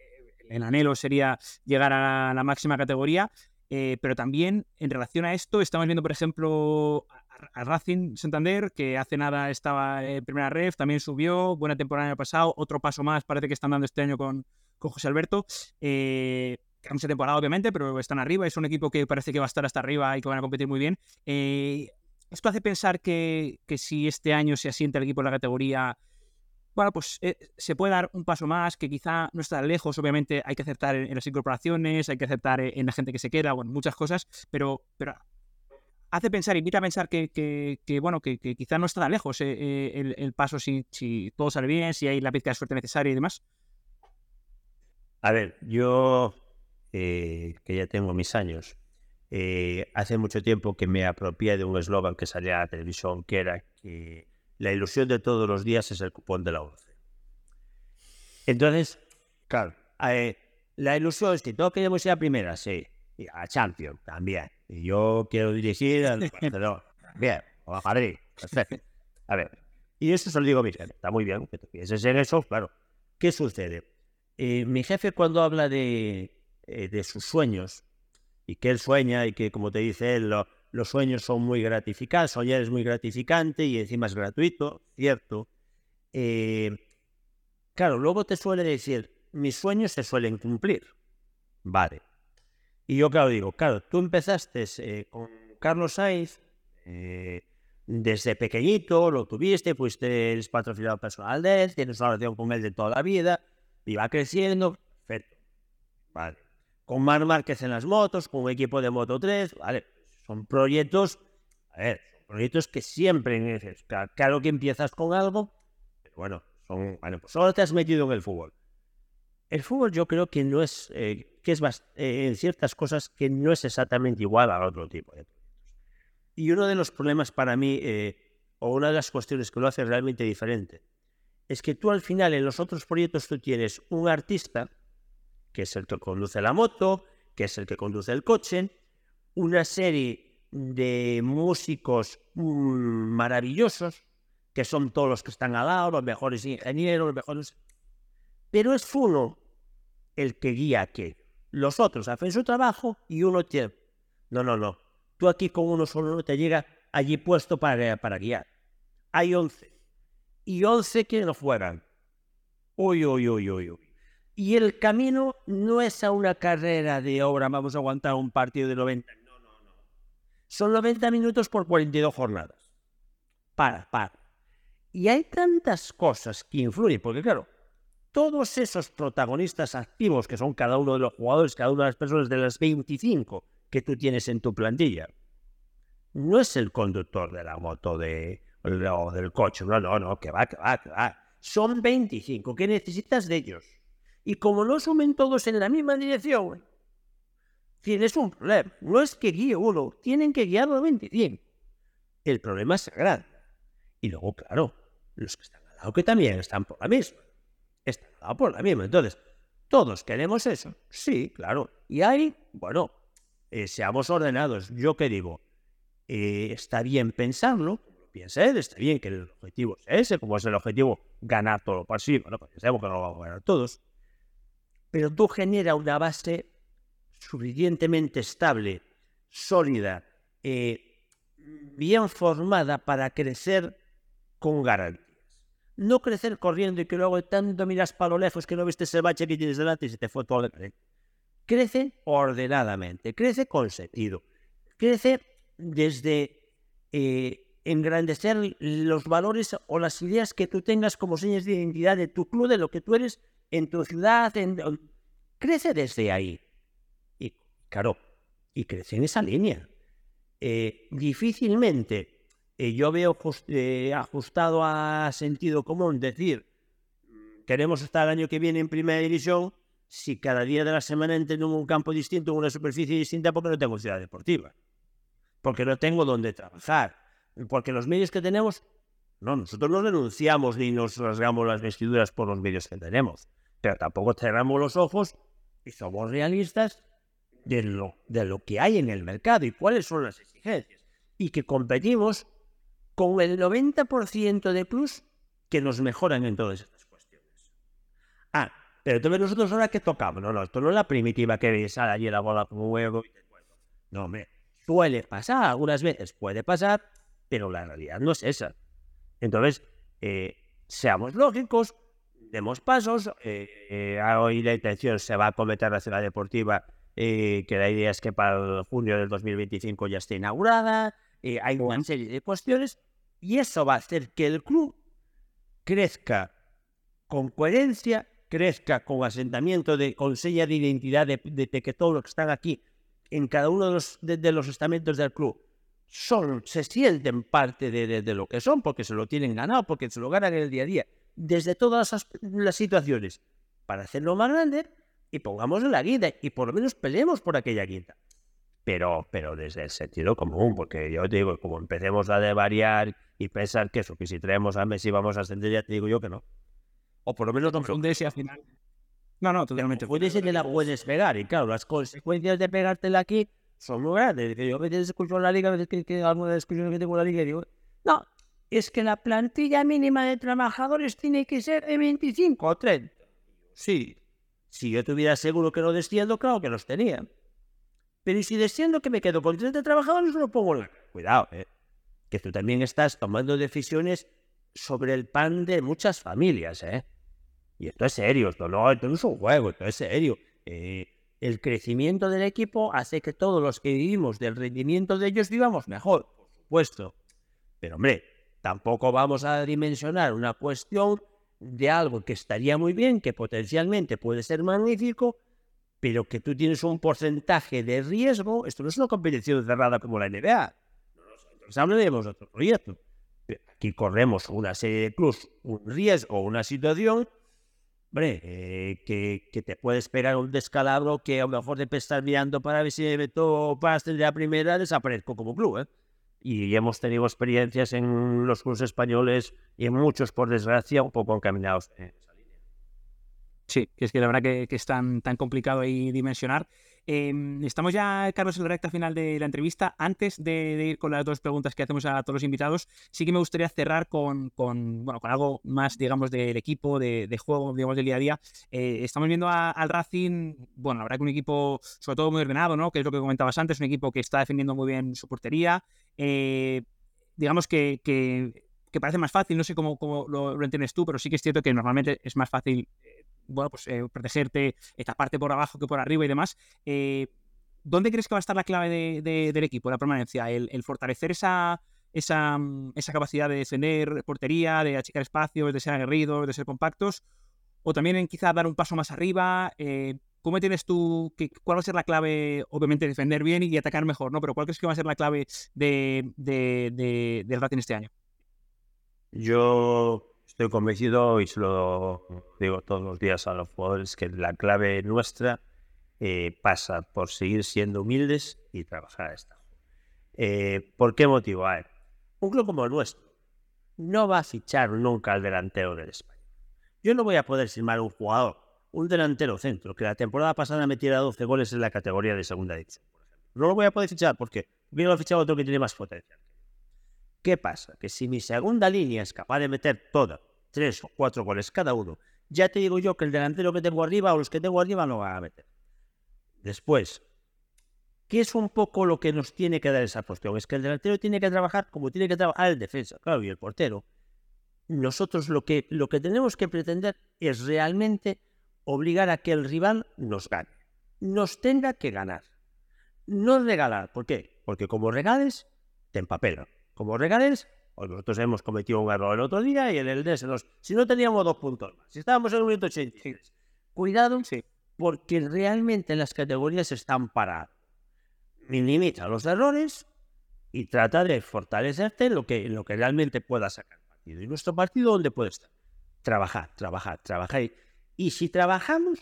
el anhelo sería llegar a la máxima categoría, eh, pero también en relación a esto, estamos viendo, por ejemplo, a Racing Santander, que hace nada estaba en primera ref, también subió, buena temporada el año pasado, otro paso más parece que están dando este año con, con José Alberto. Eh, mucha temporada, obviamente, pero están arriba. Es un equipo que parece que va a estar hasta arriba y que van a competir muy bien. Eh, esto hace pensar que, que, si este año se asienta el equipo en la categoría, bueno, pues eh, se puede dar un paso más, que quizá no está lejos. Obviamente hay que aceptar en, las incorporaciones, hay que aceptar en la gente que se queda, bueno, muchas cosas, pero, pero hace pensar, invita a pensar que, que, bueno, que, quizá no está tan lejos eh, el, el, paso si, si todo sale bien, si hay la pizca de suerte necesaria y demás. A ver, yo, eh, que ya tengo mis años, eh, hace mucho tiempo que me apropié de un eslogan que salía a la televisión, que era que la ilusión de todos los días es el cupón de la 11. Entonces, claro, eh, la ilusión es que todos queremos ir a primera, sí, Y a Champions también. Y yo quiero dirigir al Barcelona. Bien, o a Madrid. Perfecto. A ver, y eso se lo digo a mi jefe. Está muy bien que tú pienses en eso, claro. ¿Qué sucede? Eh, mi jefe cuando habla de, eh, de sus sueños y que él sueña y que, como te dice él, lo- los sueños son muy gratificantes, soñar es muy gratificante y encima es gratuito, cierto. Eh, claro, luego te suele decir, mis sueños se suelen cumplir. Vale. Y yo, claro, digo, claro, tú empezaste eh, con Carlos Sainz eh, desde pequeñito, lo tuviste, fuiste el patrocinador personal de él, tienes una relación con él de toda la vida, y va creciendo, perfecto. Vale. Con Mar Márquez en las motos, con un equipo de Moto 3, vale. Son proyectos, proyectos que siempre, dices, claro que empiezas con algo, bueno, son, bueno, pues ahora te has metido en el fútbol. El fútbol yo creo que no es, eh, que es eh, en ciertas cosas que no es exactamente igual a otro tipo de proyectos. Y uno de los problemas para mí, eh, o una de las cuestiones que lo hace realmente diferente, es que tú al final en los otros proyectos tú tienes un artista, que es el que conduce la moto, que es el que conduce el coche, una serie de músicos mm, maravillosos, que son todos los que están al lado, los mejores ingenieros, los mejores... Pero es uno el que guía aquí. Los otros hacen su trabajo y uno tiene... No, no, no. Tú aquí con uno solo no te llega allí puesto para, para guiar. Hay 11. Y 11 que no juegan. Uy, uy, uy, uy, uy. Y el camino no es a una carrera de obra, vamos a aguantar un partido de 90. Son 90 minutos por 42 jornadas. Para, para. Y hay tantas cosas que influyen, porque claro, todos esos protagonistas activos que son cada uno de los jugadores, cada una de las personas de las 25 que tú tienes en tu plantilla, no es el conductor de la moto de, o del coche, no, no, no, que va, que va, que va. Son 25, que necesitas de ellos. Y como no sumen todos en la misma dirección, tienes un problema. No es que guíe uno, tienen que guiar los 25. El problema es grande. Y luego, claro, los que están al lado que también están por la misma. Están al lado por la misma. Entonces, ¿todos queremos eso? Sí, claro. Y ahí, bueno, eh, seamos ordenados. Yo que digo, eh, está bien pensarlo, lo piensa él, está bien que el objetivo sea ese, como es el objetivo ganar todo lo pasivo, ¿no? Porque sabemos que no lo vamos a ganar todos. Pero tú genera una base suficientemente estable, sólida, bien formada para crecer con garantías. No crecer corriendo y que luego tanto miras para lo lejos que no viste ese bache que tienes delante y se te fue todo el. Crece ordenadamente, crece con sentido, crece desde eh, engrandecer los valores o las ideas que tú tengas como señas de identidad de tu club, de lo que tú eres en tu ciudad, en- crece desde ahí. Claro, y crece en esa línea. Eh, difícilmente eh, yo veo eh, ajustado a sentido común decir, queremos estar el año que viene en primera división si cada día de la semana entreno en un campo distinto, en una superficie distinta, porque no tengo ciudad deportiva. Porque no tengo donde trabajar. Porque los medios que tenemos, no, nosotros no denunciamos ni nos rasgamos las vestiduras por los medios que tenemos. Pero tampoco cerramos los ojos y somos realistas de lo, de lo que hay en el mercado y cuáles son las exigencias. Y que competimos con el 90% de plus que nos mejoran en todas estas cuestiones. Ah, pero entonces nosotros ahora que tocamos, no, no, esto no es la primitiva que sale allí la bola un huevo. No, hombre, suele pasar, algunas veces puede pasar, pero la realidad no es esa. Entonces, eh, seamos lógicos, demos pasos. eh, eh, hoy la intención se va a cometer la deportiva, eh, que la idea es que para el junio del 2025 ya esté inaugurada. eh, hay una serie de cuestiones y eso va a hacer que el club crezca con coherencia, crezca con asentamiento de, con seña de identidad de, de- de que todos los que están aquí en cada uno de los, de, de los estamentos del club son, se sienten parte de lo que son, porque se lo tienen ganado, porque se lo ganan en el día a día, desde todas las, las situaciones, para hacerlo más grande y pongamos la guinda y por lo menos peleemos por aquella guinda. Pero, pero desde el sentido común, porque yo te digo, como empecemos a variar y pensar que eso, que si traemos a Messi vamos a ascender, ya te digo yo que no. O por lo menos no Confundes y al final. No, no, totalmente. Puede ser que la puedes pegar, y claro, las consecuencias de pegártela aquí son muy grandes. Yo a veces escucho en la liga, a veces que, que alguna discusión que tengo en la liga, y digo, no, es que la plantilla mínima de trabajadores tiene que ser de 25 o 30. Sí, si yo tuviera seguro que no desciendo, claro que los tenía. Pero si desciendo que me quedo con 30 trabajadores, lo pongo en la... Cuidado, eh, que tú también estás tomando decisiones sobre el pan de muchas familias, ¿eh? Y esto es serio, esto no, esto no es un juego, esto es serio. Eh, el crecimiento del equipo hace que todos los que vivimos del rendimiento de ellos vivamos mejor, por supuesto. Pero hombre, tampoco vamos a dimensionar una cuestión de algo que estaría muy bien, que potencialmente puede ser magnífico, pero que tú tienes un porcentaje de riesgo. Esto no es una competición cerrada como la NBA. Nosotros hablaremos de otro proyecto. Aquí corremos una serie de clubs, un riesgo, una situación hombre, eh, que, que, te puede esperar un descalabro que a lo mejor te estar mirando para ver si me meto pastel de la primera, desaparezco como club. ¿eh? Y hemos tenido experiencias en los clubes españoles y en muchos, por desgracia, un poco encaminados en línea. Sí, es que la verdad que, que es tan, tan complicado ahí dimensionar. Eh, estamos ya, Carlos, en la recta final de la entrevista. Antes de, ir con las dos preguntas que hacemos a todos los invitados, sí que me gustaría cerrar con, con bueno, con algo más, digamos, del equipo, de, juego, digamos, del día a día. Eh, estamos viendo a, al Racing, bueno, la verdad que un equipo, sobre todo muy ordenado, ¿no? Que es lo que comentabas antes, un equipo que está defendiendo muy bien su portería. Eh, digamos que, que, que, parece más fácil, no sé cómo, cómo lo, lo, entiendes tú, pero sí que es cierto que normalmente es más fácil bueno, pues eh, protegerte, taparte por abajo que por arriba y demás. Eh, ¿Dónde crees que va a estar la clave de, de, del equipo, la permanencia? ¿El, fortalecer esa, esa, esa, capacidad de defender portería, de achicar espacios, de ser aguerridos, de ser compactos? ¿O también en quizá dar un paso más arriba? Eh, ¿Cómo tienes tú, cuál va a ser la clave, obviamente, defender bien y atacar mejor, ¿no? Pero ¿cuál crees que va a ser la clave de, del Racing este año? Yo estoy convencido y se lo digo todos los días a los jugadores que la clave nuestra eh, pasa por seguir siendo humildes y trabajar a esta. Eh, ¿Por qué motivo? A ver, un club como el nuestro no va a fichar nunca al delantero del España. Yo no voy a poder firmar un jugador, un delantero centro, que la temporada pasada metiera 12 goles en la categoría de segunda división. No lo voy a poder fichar porque bien lo ha fichado otro que tiene más potencial. ¿Qué pasa? Que si mi segunda línea es capaz de meter todas, tres o cuatro goles cada uno, ya te digo yo que el delantero que tengo arriba o los que tengo arriba no van a meter. Después, ¿qué es un poco lo que nos tiene que dar esa cuestión? Es que el delantero tiene que trabajar como tiene que trabajar el defensa, claro, y el portero. Nosotros lo que, lo que tenemos que pretender es realmente obligar a que el rival nos gane, nos tenga que ganar, no regalar. ¿Por qué? Porque como regales, te empapelan como regales, pues nosotros hemos cometido un error el otro día y en el DS nos, si no teníamos dos puntos más, si estábamos en un 183, cuidado, sí. porque realmente las categorías están paradas. Minimiza los errores y trata de fortalecerte en lo que, en lo que realmente pueda sacar partido. ¿Y nuestro partido dónde puede estar? Trabajar, trabajar, trabajar. Y, y si trabajamos,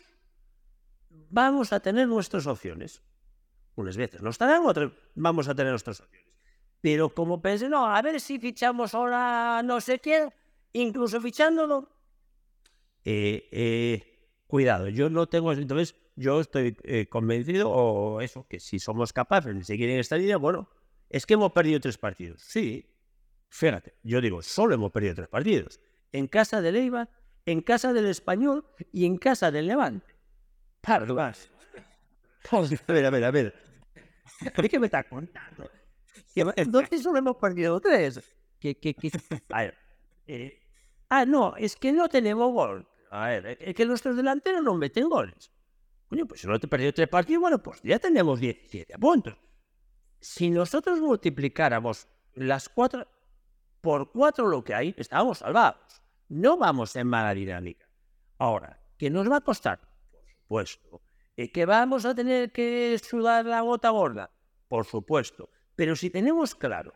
vamos a tener nuestras opciones. Unas veces no estarán, otras vamos a tener nuestras opciones. Pero como pensé, no, a ver si fichamos ahora no sé quién, incluso fichándolo. Eh, eh, cuidado, yo no tengo. Entonces, yo estoy eh, convencido, o eso, que si somos capaces de seguir en esta línea, bueno, es que hemos perdido tres partidos. Sí, fíjate, yo digo, solo hemos perdido tres partidos. En casa del Eibar, en casa del Español y en casa del Levante. Perdón. A ver, a ver, a ver. ¿Qué me está contando? Entonces solo hemos perdido tres. ¿Qué, qué, qué? A ver, eh, ah, no, es que no tenemos gol. A ver, es que nuestros delanteros no meten goles. Coño, pues si no te perdido tres partidos, bueno, pues ya tenemos 17 puntos. Si nosotros multiplicáramos las cuatro por cuatro lo que hay, estábamos salvados. No vamos en mala dinámica. Ahora, ¿qué nos va a costar? Por supuesto. ¿Que vamos a tener que sudar la gota gorda? Por supuesto. Pero si tenemos claro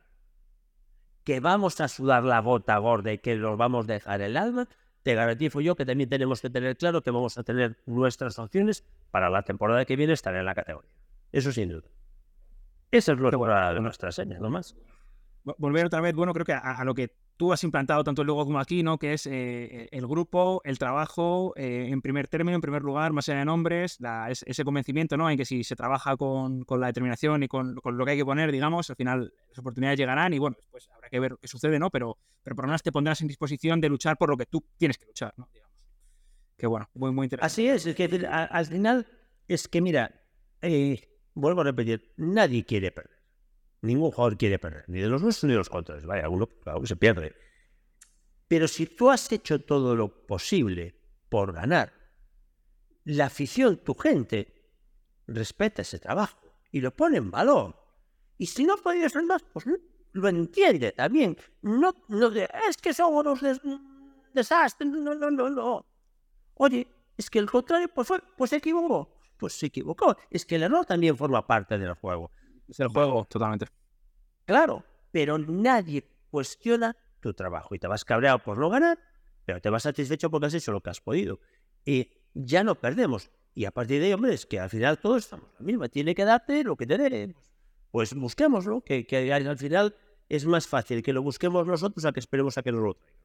que vamos a sudar la gota gorda y que nos vamos a dejar el alma, te garantizo yo que también tenemos que tener claro que vamos a tener nuestras opciones para la temporada que viene estar en la categoría. Eso sin duda. Esa es lo que de nuestra seña, no más. Volver otra vez, bueno, creo que a, a, lo que tú has implantado tanto luego como aquí, ¿no? Que es eh, el grupo, el trabajo, eh, en primer término, en primer lugar, más allá de nombres, ese convencimiento, ¿no? En que si se trabaja con, la determinación y con, lo que hay que poner, digamos, al final las oportunidades llegarán y bueno, después habrá que ver qué sucede, ¿no? Pero, pero por lo menos te pondrás en disposición de luchar por lo que tú tienes que luchar, ¿no? Digamos. Que bueno, muy, muy interesante. Así es, es que al final es que mira, eh, vuelvo a repetir, nadie quiere perder. Ningún jugador quiere perder, ni de los nuestros ni de los contras. Vaya, uno, se pierde. Pero si tú has hecho todo lo posible por ganar, la afición, tu gente, respeta ese trabajo y lo pone en valor. Y si no puedes ser más, pues lo entiende también. No, no es que somos unos desastres. No, no, no, no. Oye, es que el contrario, pues, fue, pues se equivocó. Pues se equivocó. Es que el error también forma parte del juego. Es el juego, totalmente. Claro, pero nadie cuestiona tu trabajo y te vas cabreado por no ganar, pero te vas satisfecho porque has hecho lo que has podido. Y ya no perdemos. Y a partir de ahí, hombre, es que al final todos estamos la misma. Tiene que darte lo que te dé. Pues busquémoslo, que, que al final es más fácil que lo busquemos nosotros a que esperemos a que nos lo traigan.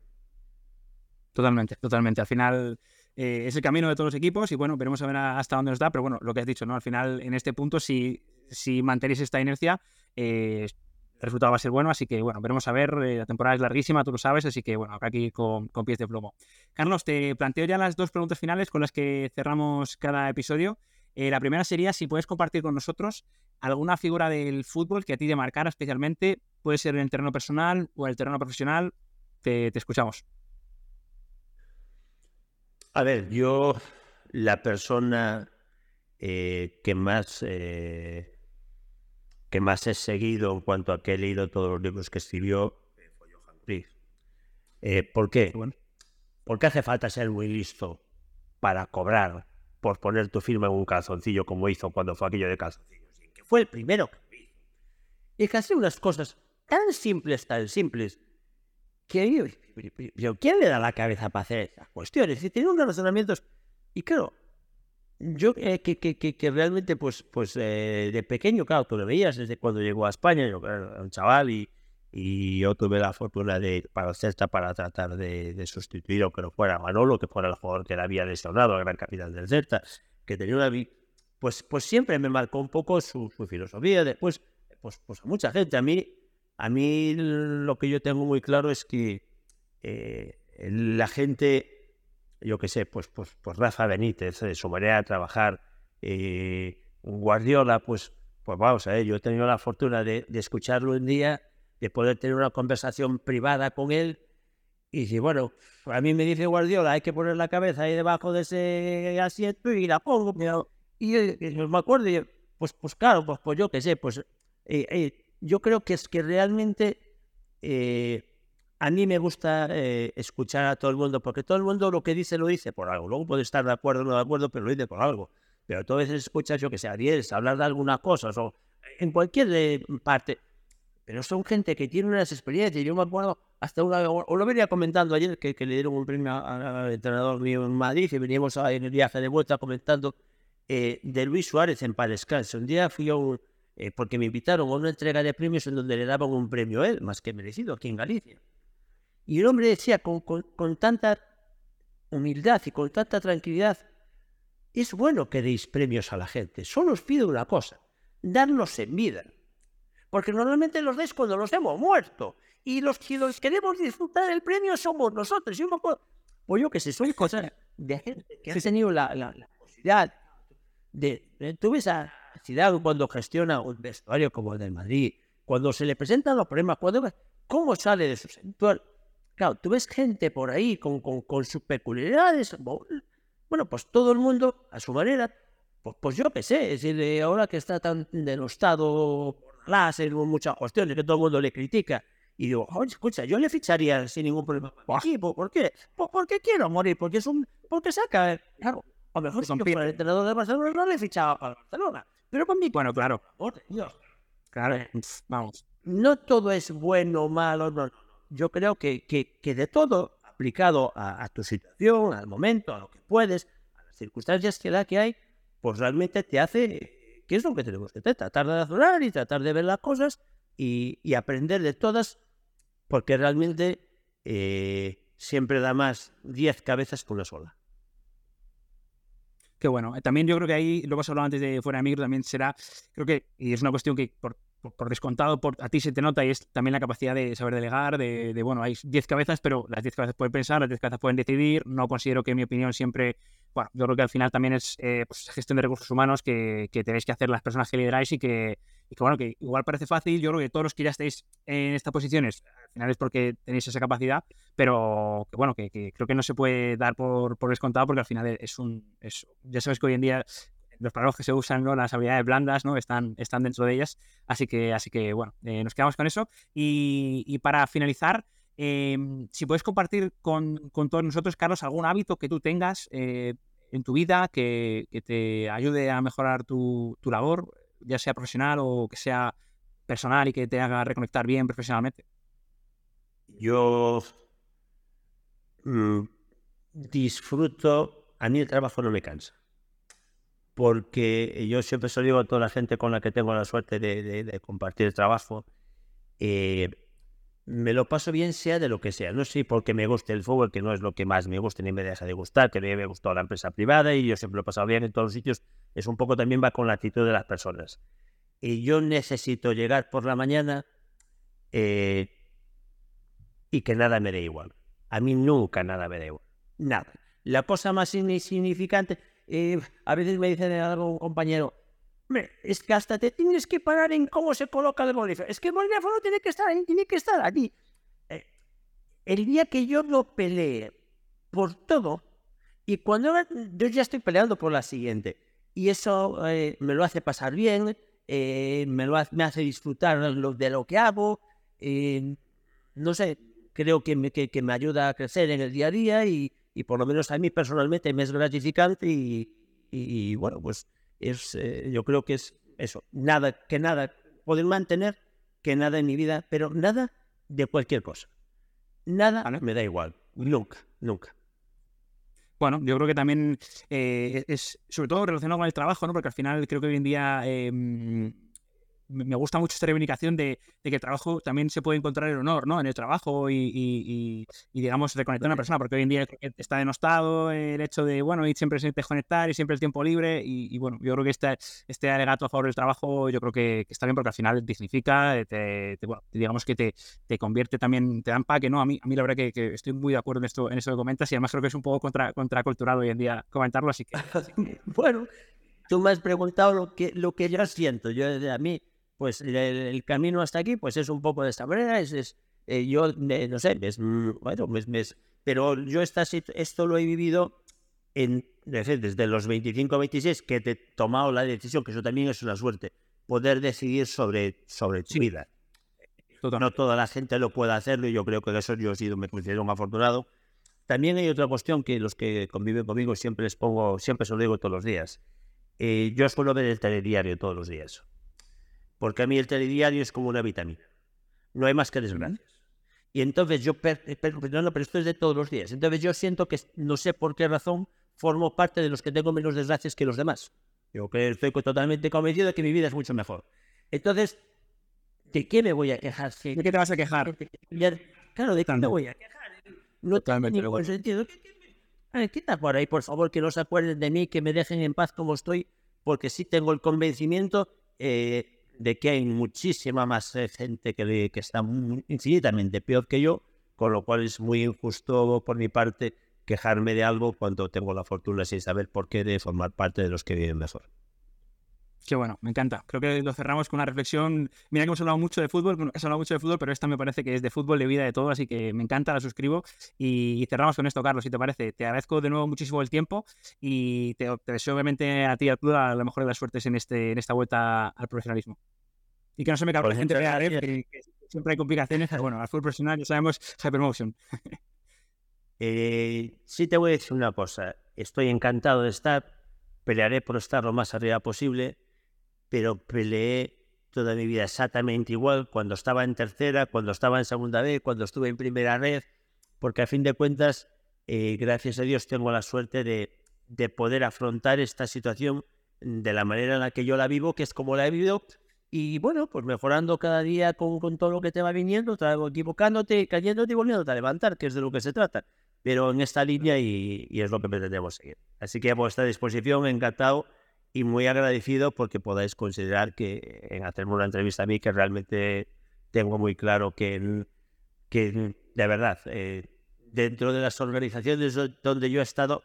Totalmente, totalmente. Al final eh, es el camino de todos los equipos y bueno, veremos a ver hasta dónde nos da, pero bueno, lo que has dicho, ¿no? Al final, en este punto, si, si mantenéis esta inercia, eh, el resultado va a ser bueno, así que bueno, veremos a ver, eh, la temporada es larguísima, tú lo sabes, así que bueno, habrá que ir con, pies de plomo. Carlos, te planteo ya las dos preguntas finales con las que cerramos cada episodio. la primera sería si puedes compartir con nosotros alguna figura del fútbol que a ti te marcara especialmente, puede ser en el terreno personal o en el terreno profesional, te escuchamos. A ver, yo la persona eh, que más eh, que más he seguido en cuanto a que he leído todos los libros que escribió fue Johan Cruyff. ¿Por qué? Porque hace falta ser muy listo para cobrar por poner tu firma en un calzoncillo como hizo cuando fue aquello de calzoncillos. que fue el primero que hizo. Y que hace unas cosas tan simples, tan simples, ¿quién le da la cabeza para hacer esas cuestiones? Y tiene unos razonamientos. Y claro, yo eh, que, que, que, realmente, pues, pues eh, de pequeño, claro, tú lo veías desde cuando llegó a España, yo era un chaval y, y yo tuve la fortuna de para Celta para tratar de, de, sustituir, aunque no fuera Manolo, que fuera el jugador que le había lesionado, el gran capitán del Celta, que tenía una... Pues, pues siempre me marcó un poco su, su filosofía. Después, pues, pues a mucha gente, a mí a mí lo que yo tengo muy claro es que eh, la gente, yo qué sé, pues, pues, pues Rafa Benítez, de su manera de trabajar, eh, Guardiola, pues, pues vamos a ver, yo he tenido la fortuna de, escucharlo un día, de poder tener una conversación privada con él. Y si, bueno, a mí me dice Guardiola, hay que poner la cabeza ahí debajo de ese asiento y la pongo. Y, yo me acuerdo, pues, pues claro, pues, pues yo qué sé, pues eh, yo creo que es que realmente eh, a mí me gusta eh, escuchar a todo el mundo, porque todo el mundo lo que dice lo dice por algo. Luego puede estar de acuerdo o no de acuerdo, pero lo dice por algo. Pero tú a veces escuchas, yo que sé, a hablar de alguna cosa, o en cualquier eh, parte. Pero son gente que tiene unas experiencias. Yo me acuerdo, hasta una o lo venía comentando ayer, que, le dieron un premio al entrenador mío en Madrid, y veníamos en el viaje de vuelta comentando de Luis Suárez en Paz Un día fui a un eh, porque me invitaron a una entrega de premios en donde le daban un premio a él, más que merecido, aquí en Galicia. Y el hombre decía con, con, tanta humildad y con tanta tranquilidad, es bueno que deis premios a la gente, solo os pido una cosa, darlos en vida. Porque normalmente los deis cuando los hemos muerto. Y los que los queremos disfrutar del premio somos nosotros. Yo me acuerdo, pues yo que sé, soy cosas de gente que ha tenido la, la, posibilidad de, de, tú ves a, cuando gestiona un vestuario como el del Madrid, cuando se le presentan los problemas, cuando, ¿cómo sale de su sector? Claro, tú ves gente por ahí con, con, con, sus peculiaridades. Bueno, pues todo el mundo, a su manera, pues, pues yo qué sé, es decir, ahora que está tan denostado por láser, muchas cuestiones, que todo el mundo le critica, y digo, oye, escucha, yo le ficharía sin ningún problema ¿Por qué? Pues porque quiero morir, porque es un, porque saca, claro, a lo mejor si yo fuera el entrenador de Barcelona no le fichaba para Barcelona. Pero con mi... Bueno, claro. Dios. Claro, vamos. No todo es bueno o malo, no, Yo creo que, que, que de todo, aplicado a, tu situación, al momento, a lo que puedes, a las circunstancias que da que hay, pues realmente te hace, ¿qué es lo que tenemos que hacer? Tratar de razonar y tratar de ver las cosas y, y aprender de todas, porque realmente eh, siempre da más 10 cabezas que una sola. Qué bueno. También yo creo que ahí, lo hemos hablado antes de fuera de micro, también será, creo que, y es una cuestión que por, por, descontado, por, a ti se te nota y es también la capacidad de saber delegar, de, bueno, hay 10 cabezas, pero las 10 cabezas pueden pensar, las 10 cabezas pueden decidir. No considero que mi opinión siempre, bueno, yo creo que al final también es eh, pues, gestión de recursos humanos que, tenéis que hacer las personas que lideráis y que, bueno, que igual parece fácil. Yo creo que todos los que ya estéis en estas posiciones, al final es porque tenéis esa capacidad, pero que, bueno, que, que creo que no se puede dar por, por descontado porque al final es un, es, ya sabes que hoy en día los palabras que se usan, ¿no? las habilidades blandas, ¿no? están, están dentro de ellas. Así que, así que bueno, eh, nos quedamos con eso. Y, para finalizar, eh, si puedes compartir con, con, todos nosotros, Carlos, algún hábito que tú tengas eh, en tu vida que, que, te ayude a mejorar tu, tu, labor, ya sea profesional o que sea personal y que te haga reconectar bien profesionalmente. Yo mmm, disfruto, a mí el trabajo no me cansa porque yo siempre se lo digo a toda la gente con la que tengo la suerte de, compartir el trabajo, eh, me lo paso bien sea de lo que sea. No sé porque me guste el fútbol, que no es lo que más me gusta ni me deja de gustar, que me, me gustó la empresa privada y yo siempre lo he pasado bien en todos los sitios. Es un poco también va con la actitud de las personas. Y yo necesito llegar por la mañana eh, y que nada me dé igual. A mí nunca nada me da igual. Nada. La cosa más insignificante eh, a veces me dice algo un compañero, es que hasta te tienes que parar en cómo se coloca el bolígrafo. Es que el bolígrafo no tiene que estar ahí, tiene que estar aquí. Eh, el día que yo lo peleé por todo, y cuando yo ya estoy peleando por la siguiente, y eso eh, me lo hace pasar bien, eh, me, lo hace, me hace disfrutar lo, de lo que hago, eh, no sé, creo que me, que, que me ayuda a crecer en el día a día y, y por lo menos a mí personalmente me es gratificante y, y, y bueno, pues es, eh, yo creo que es eso, nada, que nada, poder mantener que nada en mi vida, pero nada de cualquier cosa. Nada me da igual, nunca, nunca. Bueno, yo creo que también eh, es sobre todo relacionado con el trabajo, ¿no? Porque al final creo que hoy en día eh, me gusta mucho esta reivindicación de, de, que el trabajo también se puede encontrar el honor, ¿no? En el trabajo y, y, y digamos, reconectar a una persona, porque hoy en día está denostado el hecho de, bueno, y siempre se desconectar y siempre el tiempo libre y, bueno, yo creo que este, este alegato a favor del trabajo yo creo que, que está bien porque al final dignifica, te, te, bueno, digamos que te, te, convierte también, te da empaque, ¿no? A mí, a mí la verdad que, que, estoy muy de acuerdo en esto, en eso que comentas y además creo que es un poco contra, contracultural hoy en día comentarlo, así que... bueno, tú me has preguntado lo que, lo que yo siento, yo a mí pues el, el, camino hasta aquí pues es un poco de esta manera, es, es eh, yo eh, no sé, es, bueno, es, es, pero yo esta, esto lo he vivido en, desde los 25 26 que te he tomado la decisión, que eso también es una suerte, poder decidir sobre, sobre tu sí. vida. No toda la gente lo puede hacerlo y yo creo que de eso yo he sido, me considero un afortunado. También hay otra cuestión que los que conviven conmigo siempre les pongo, siempre se lo digo todos los días. Eh, yo suelo ver el telediario todos los días porque a mí el telediario es como una vitamina. No hay más que desgracias. Y entonces yo, per, per, no, no, pero esto es de todos los días. Entonces yo siento que, no sé por qué razón, formo parte de los que tengo menos desgracias que los demás. Yo que estoy totalmente convencido de que mi vida es mucho mejor. Entonces, ¿de qué me voy a quejar? ¿De qué te vas a quejar? Claro, ¿de qué me voy a quejar? No totalmente tiene ningún sentido. ¿Qué, por ahí, por favor, que no se acuerden de mí, que me dejen en paz como estoy, porque sí tengo el convencimiento eh, de que hay muchísima más eh, gente que, que está infinitamente peor que yo, con lo cual es muy injusto por mi parte quejarme de algo cuando tengo la fortuna sin saber por qué de formar parte de los que viven mejor. Qué bueno, me encanta. Creo que lo cerramos con una reflexión. Mira que hemos hablado mucho de fútbol, hemos hablado mucho de fútbol, pero esta me parece que es de fútbol, de vida, de todo, así que me encanta, la suscribo. Y, cerramos con esto, Carlos, si te parece. Te agradezco de nuevo muchísimo el tiempo y te, te deseo obviamente a ti y a tú a lo mejor de las suertes en, este, en esta vuelta al profesionalismo. Y que no se me cargue la gente vea, que, que siempre hay complicaciones, pero bueno, al fútbol profesional ya sabemos Hypermotion. eh, sí te voy a decir una cosa, estoy encantado de estar, pelearé por estar lo más arriba posible, pero peleé toda mi vida exactamente igual cuando estaba en tercera, cuando estaba en segunda vez, cuando estuve en primera red, porque a fin de cuentas, eh, gracias a Dios, tengo la suerte de, de, poder afrontar esta situación de la manera en la que yo la vivo, que es como la he vivido, y bueno, pues mejorando cada día con, con todo lo que te va viniendo, equivocándote, cayéndote y volviéndote a levantar, que es de lo que se trata. Pero en esta línea y, y es lo que pretendemos seguir. Así que a vuestra disposición, encantado y muy agradecido porque podáis considerar que en hacerme una entrevista a mí, que realmente tengo muy claro que, que de verdad, eh, dentro de las organizaciones donde yo he estado,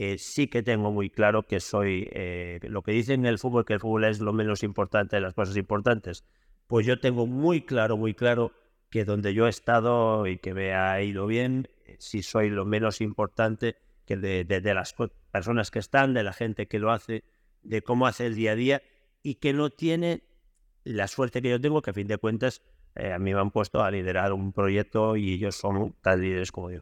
eh, sí que tengo muy claro que soy eh, lo que dicen en el fútbol, que el fútbol es lo menos importante de las cosas importantes. Pues yo tengo muy claro, muy claro que donde yo he estado y que me ha ido bien, eh, sí soy lo menos importante que de, de, las personas que están, de la gente que lo hace, de cómo hace el día a día y que no tiene la suerte que yo tengo, que a fin de cuentas a mí me han puesto a liderar un proyecto y ellos son tan líderes como yo.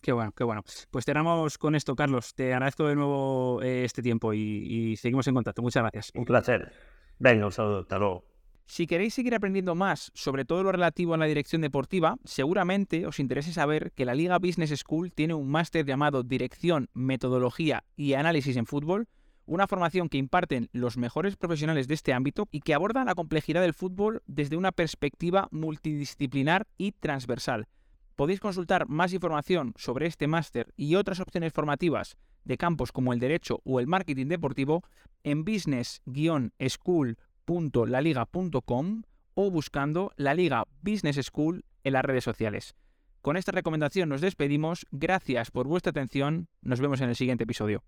Qué bueno, qué bueno. Pues terminamos con esto, Carlos. Te agradezco de nuevo eh, este tiempo y, seguimos en contacto. Muchas gracias. Un placer. Venga, un saludo. Hasta luego. Si queréis seguir aprendiendo más sobre todo lo relativo a la dirección deportiva, seguramente os interese saber que la Liga Business School tiene un máster llamado Dirección, Metodología y Análisis en Fútbol, una formación que imparten los mejores profesionales de este ámbito y que aborda la complejidad del fútbol desde una perspectiva multidisciplinar y transversal. Podéis consultar más información sobre este máster y otras opciones formativas de campos como el derecho o el marketing deportivo en business-school.laliga.com o buscando la Liga Business School en las redes sociales. Con esta recomendación nos despedimos, gracias por vuestra atención, nos vemos en el siguiente episodio.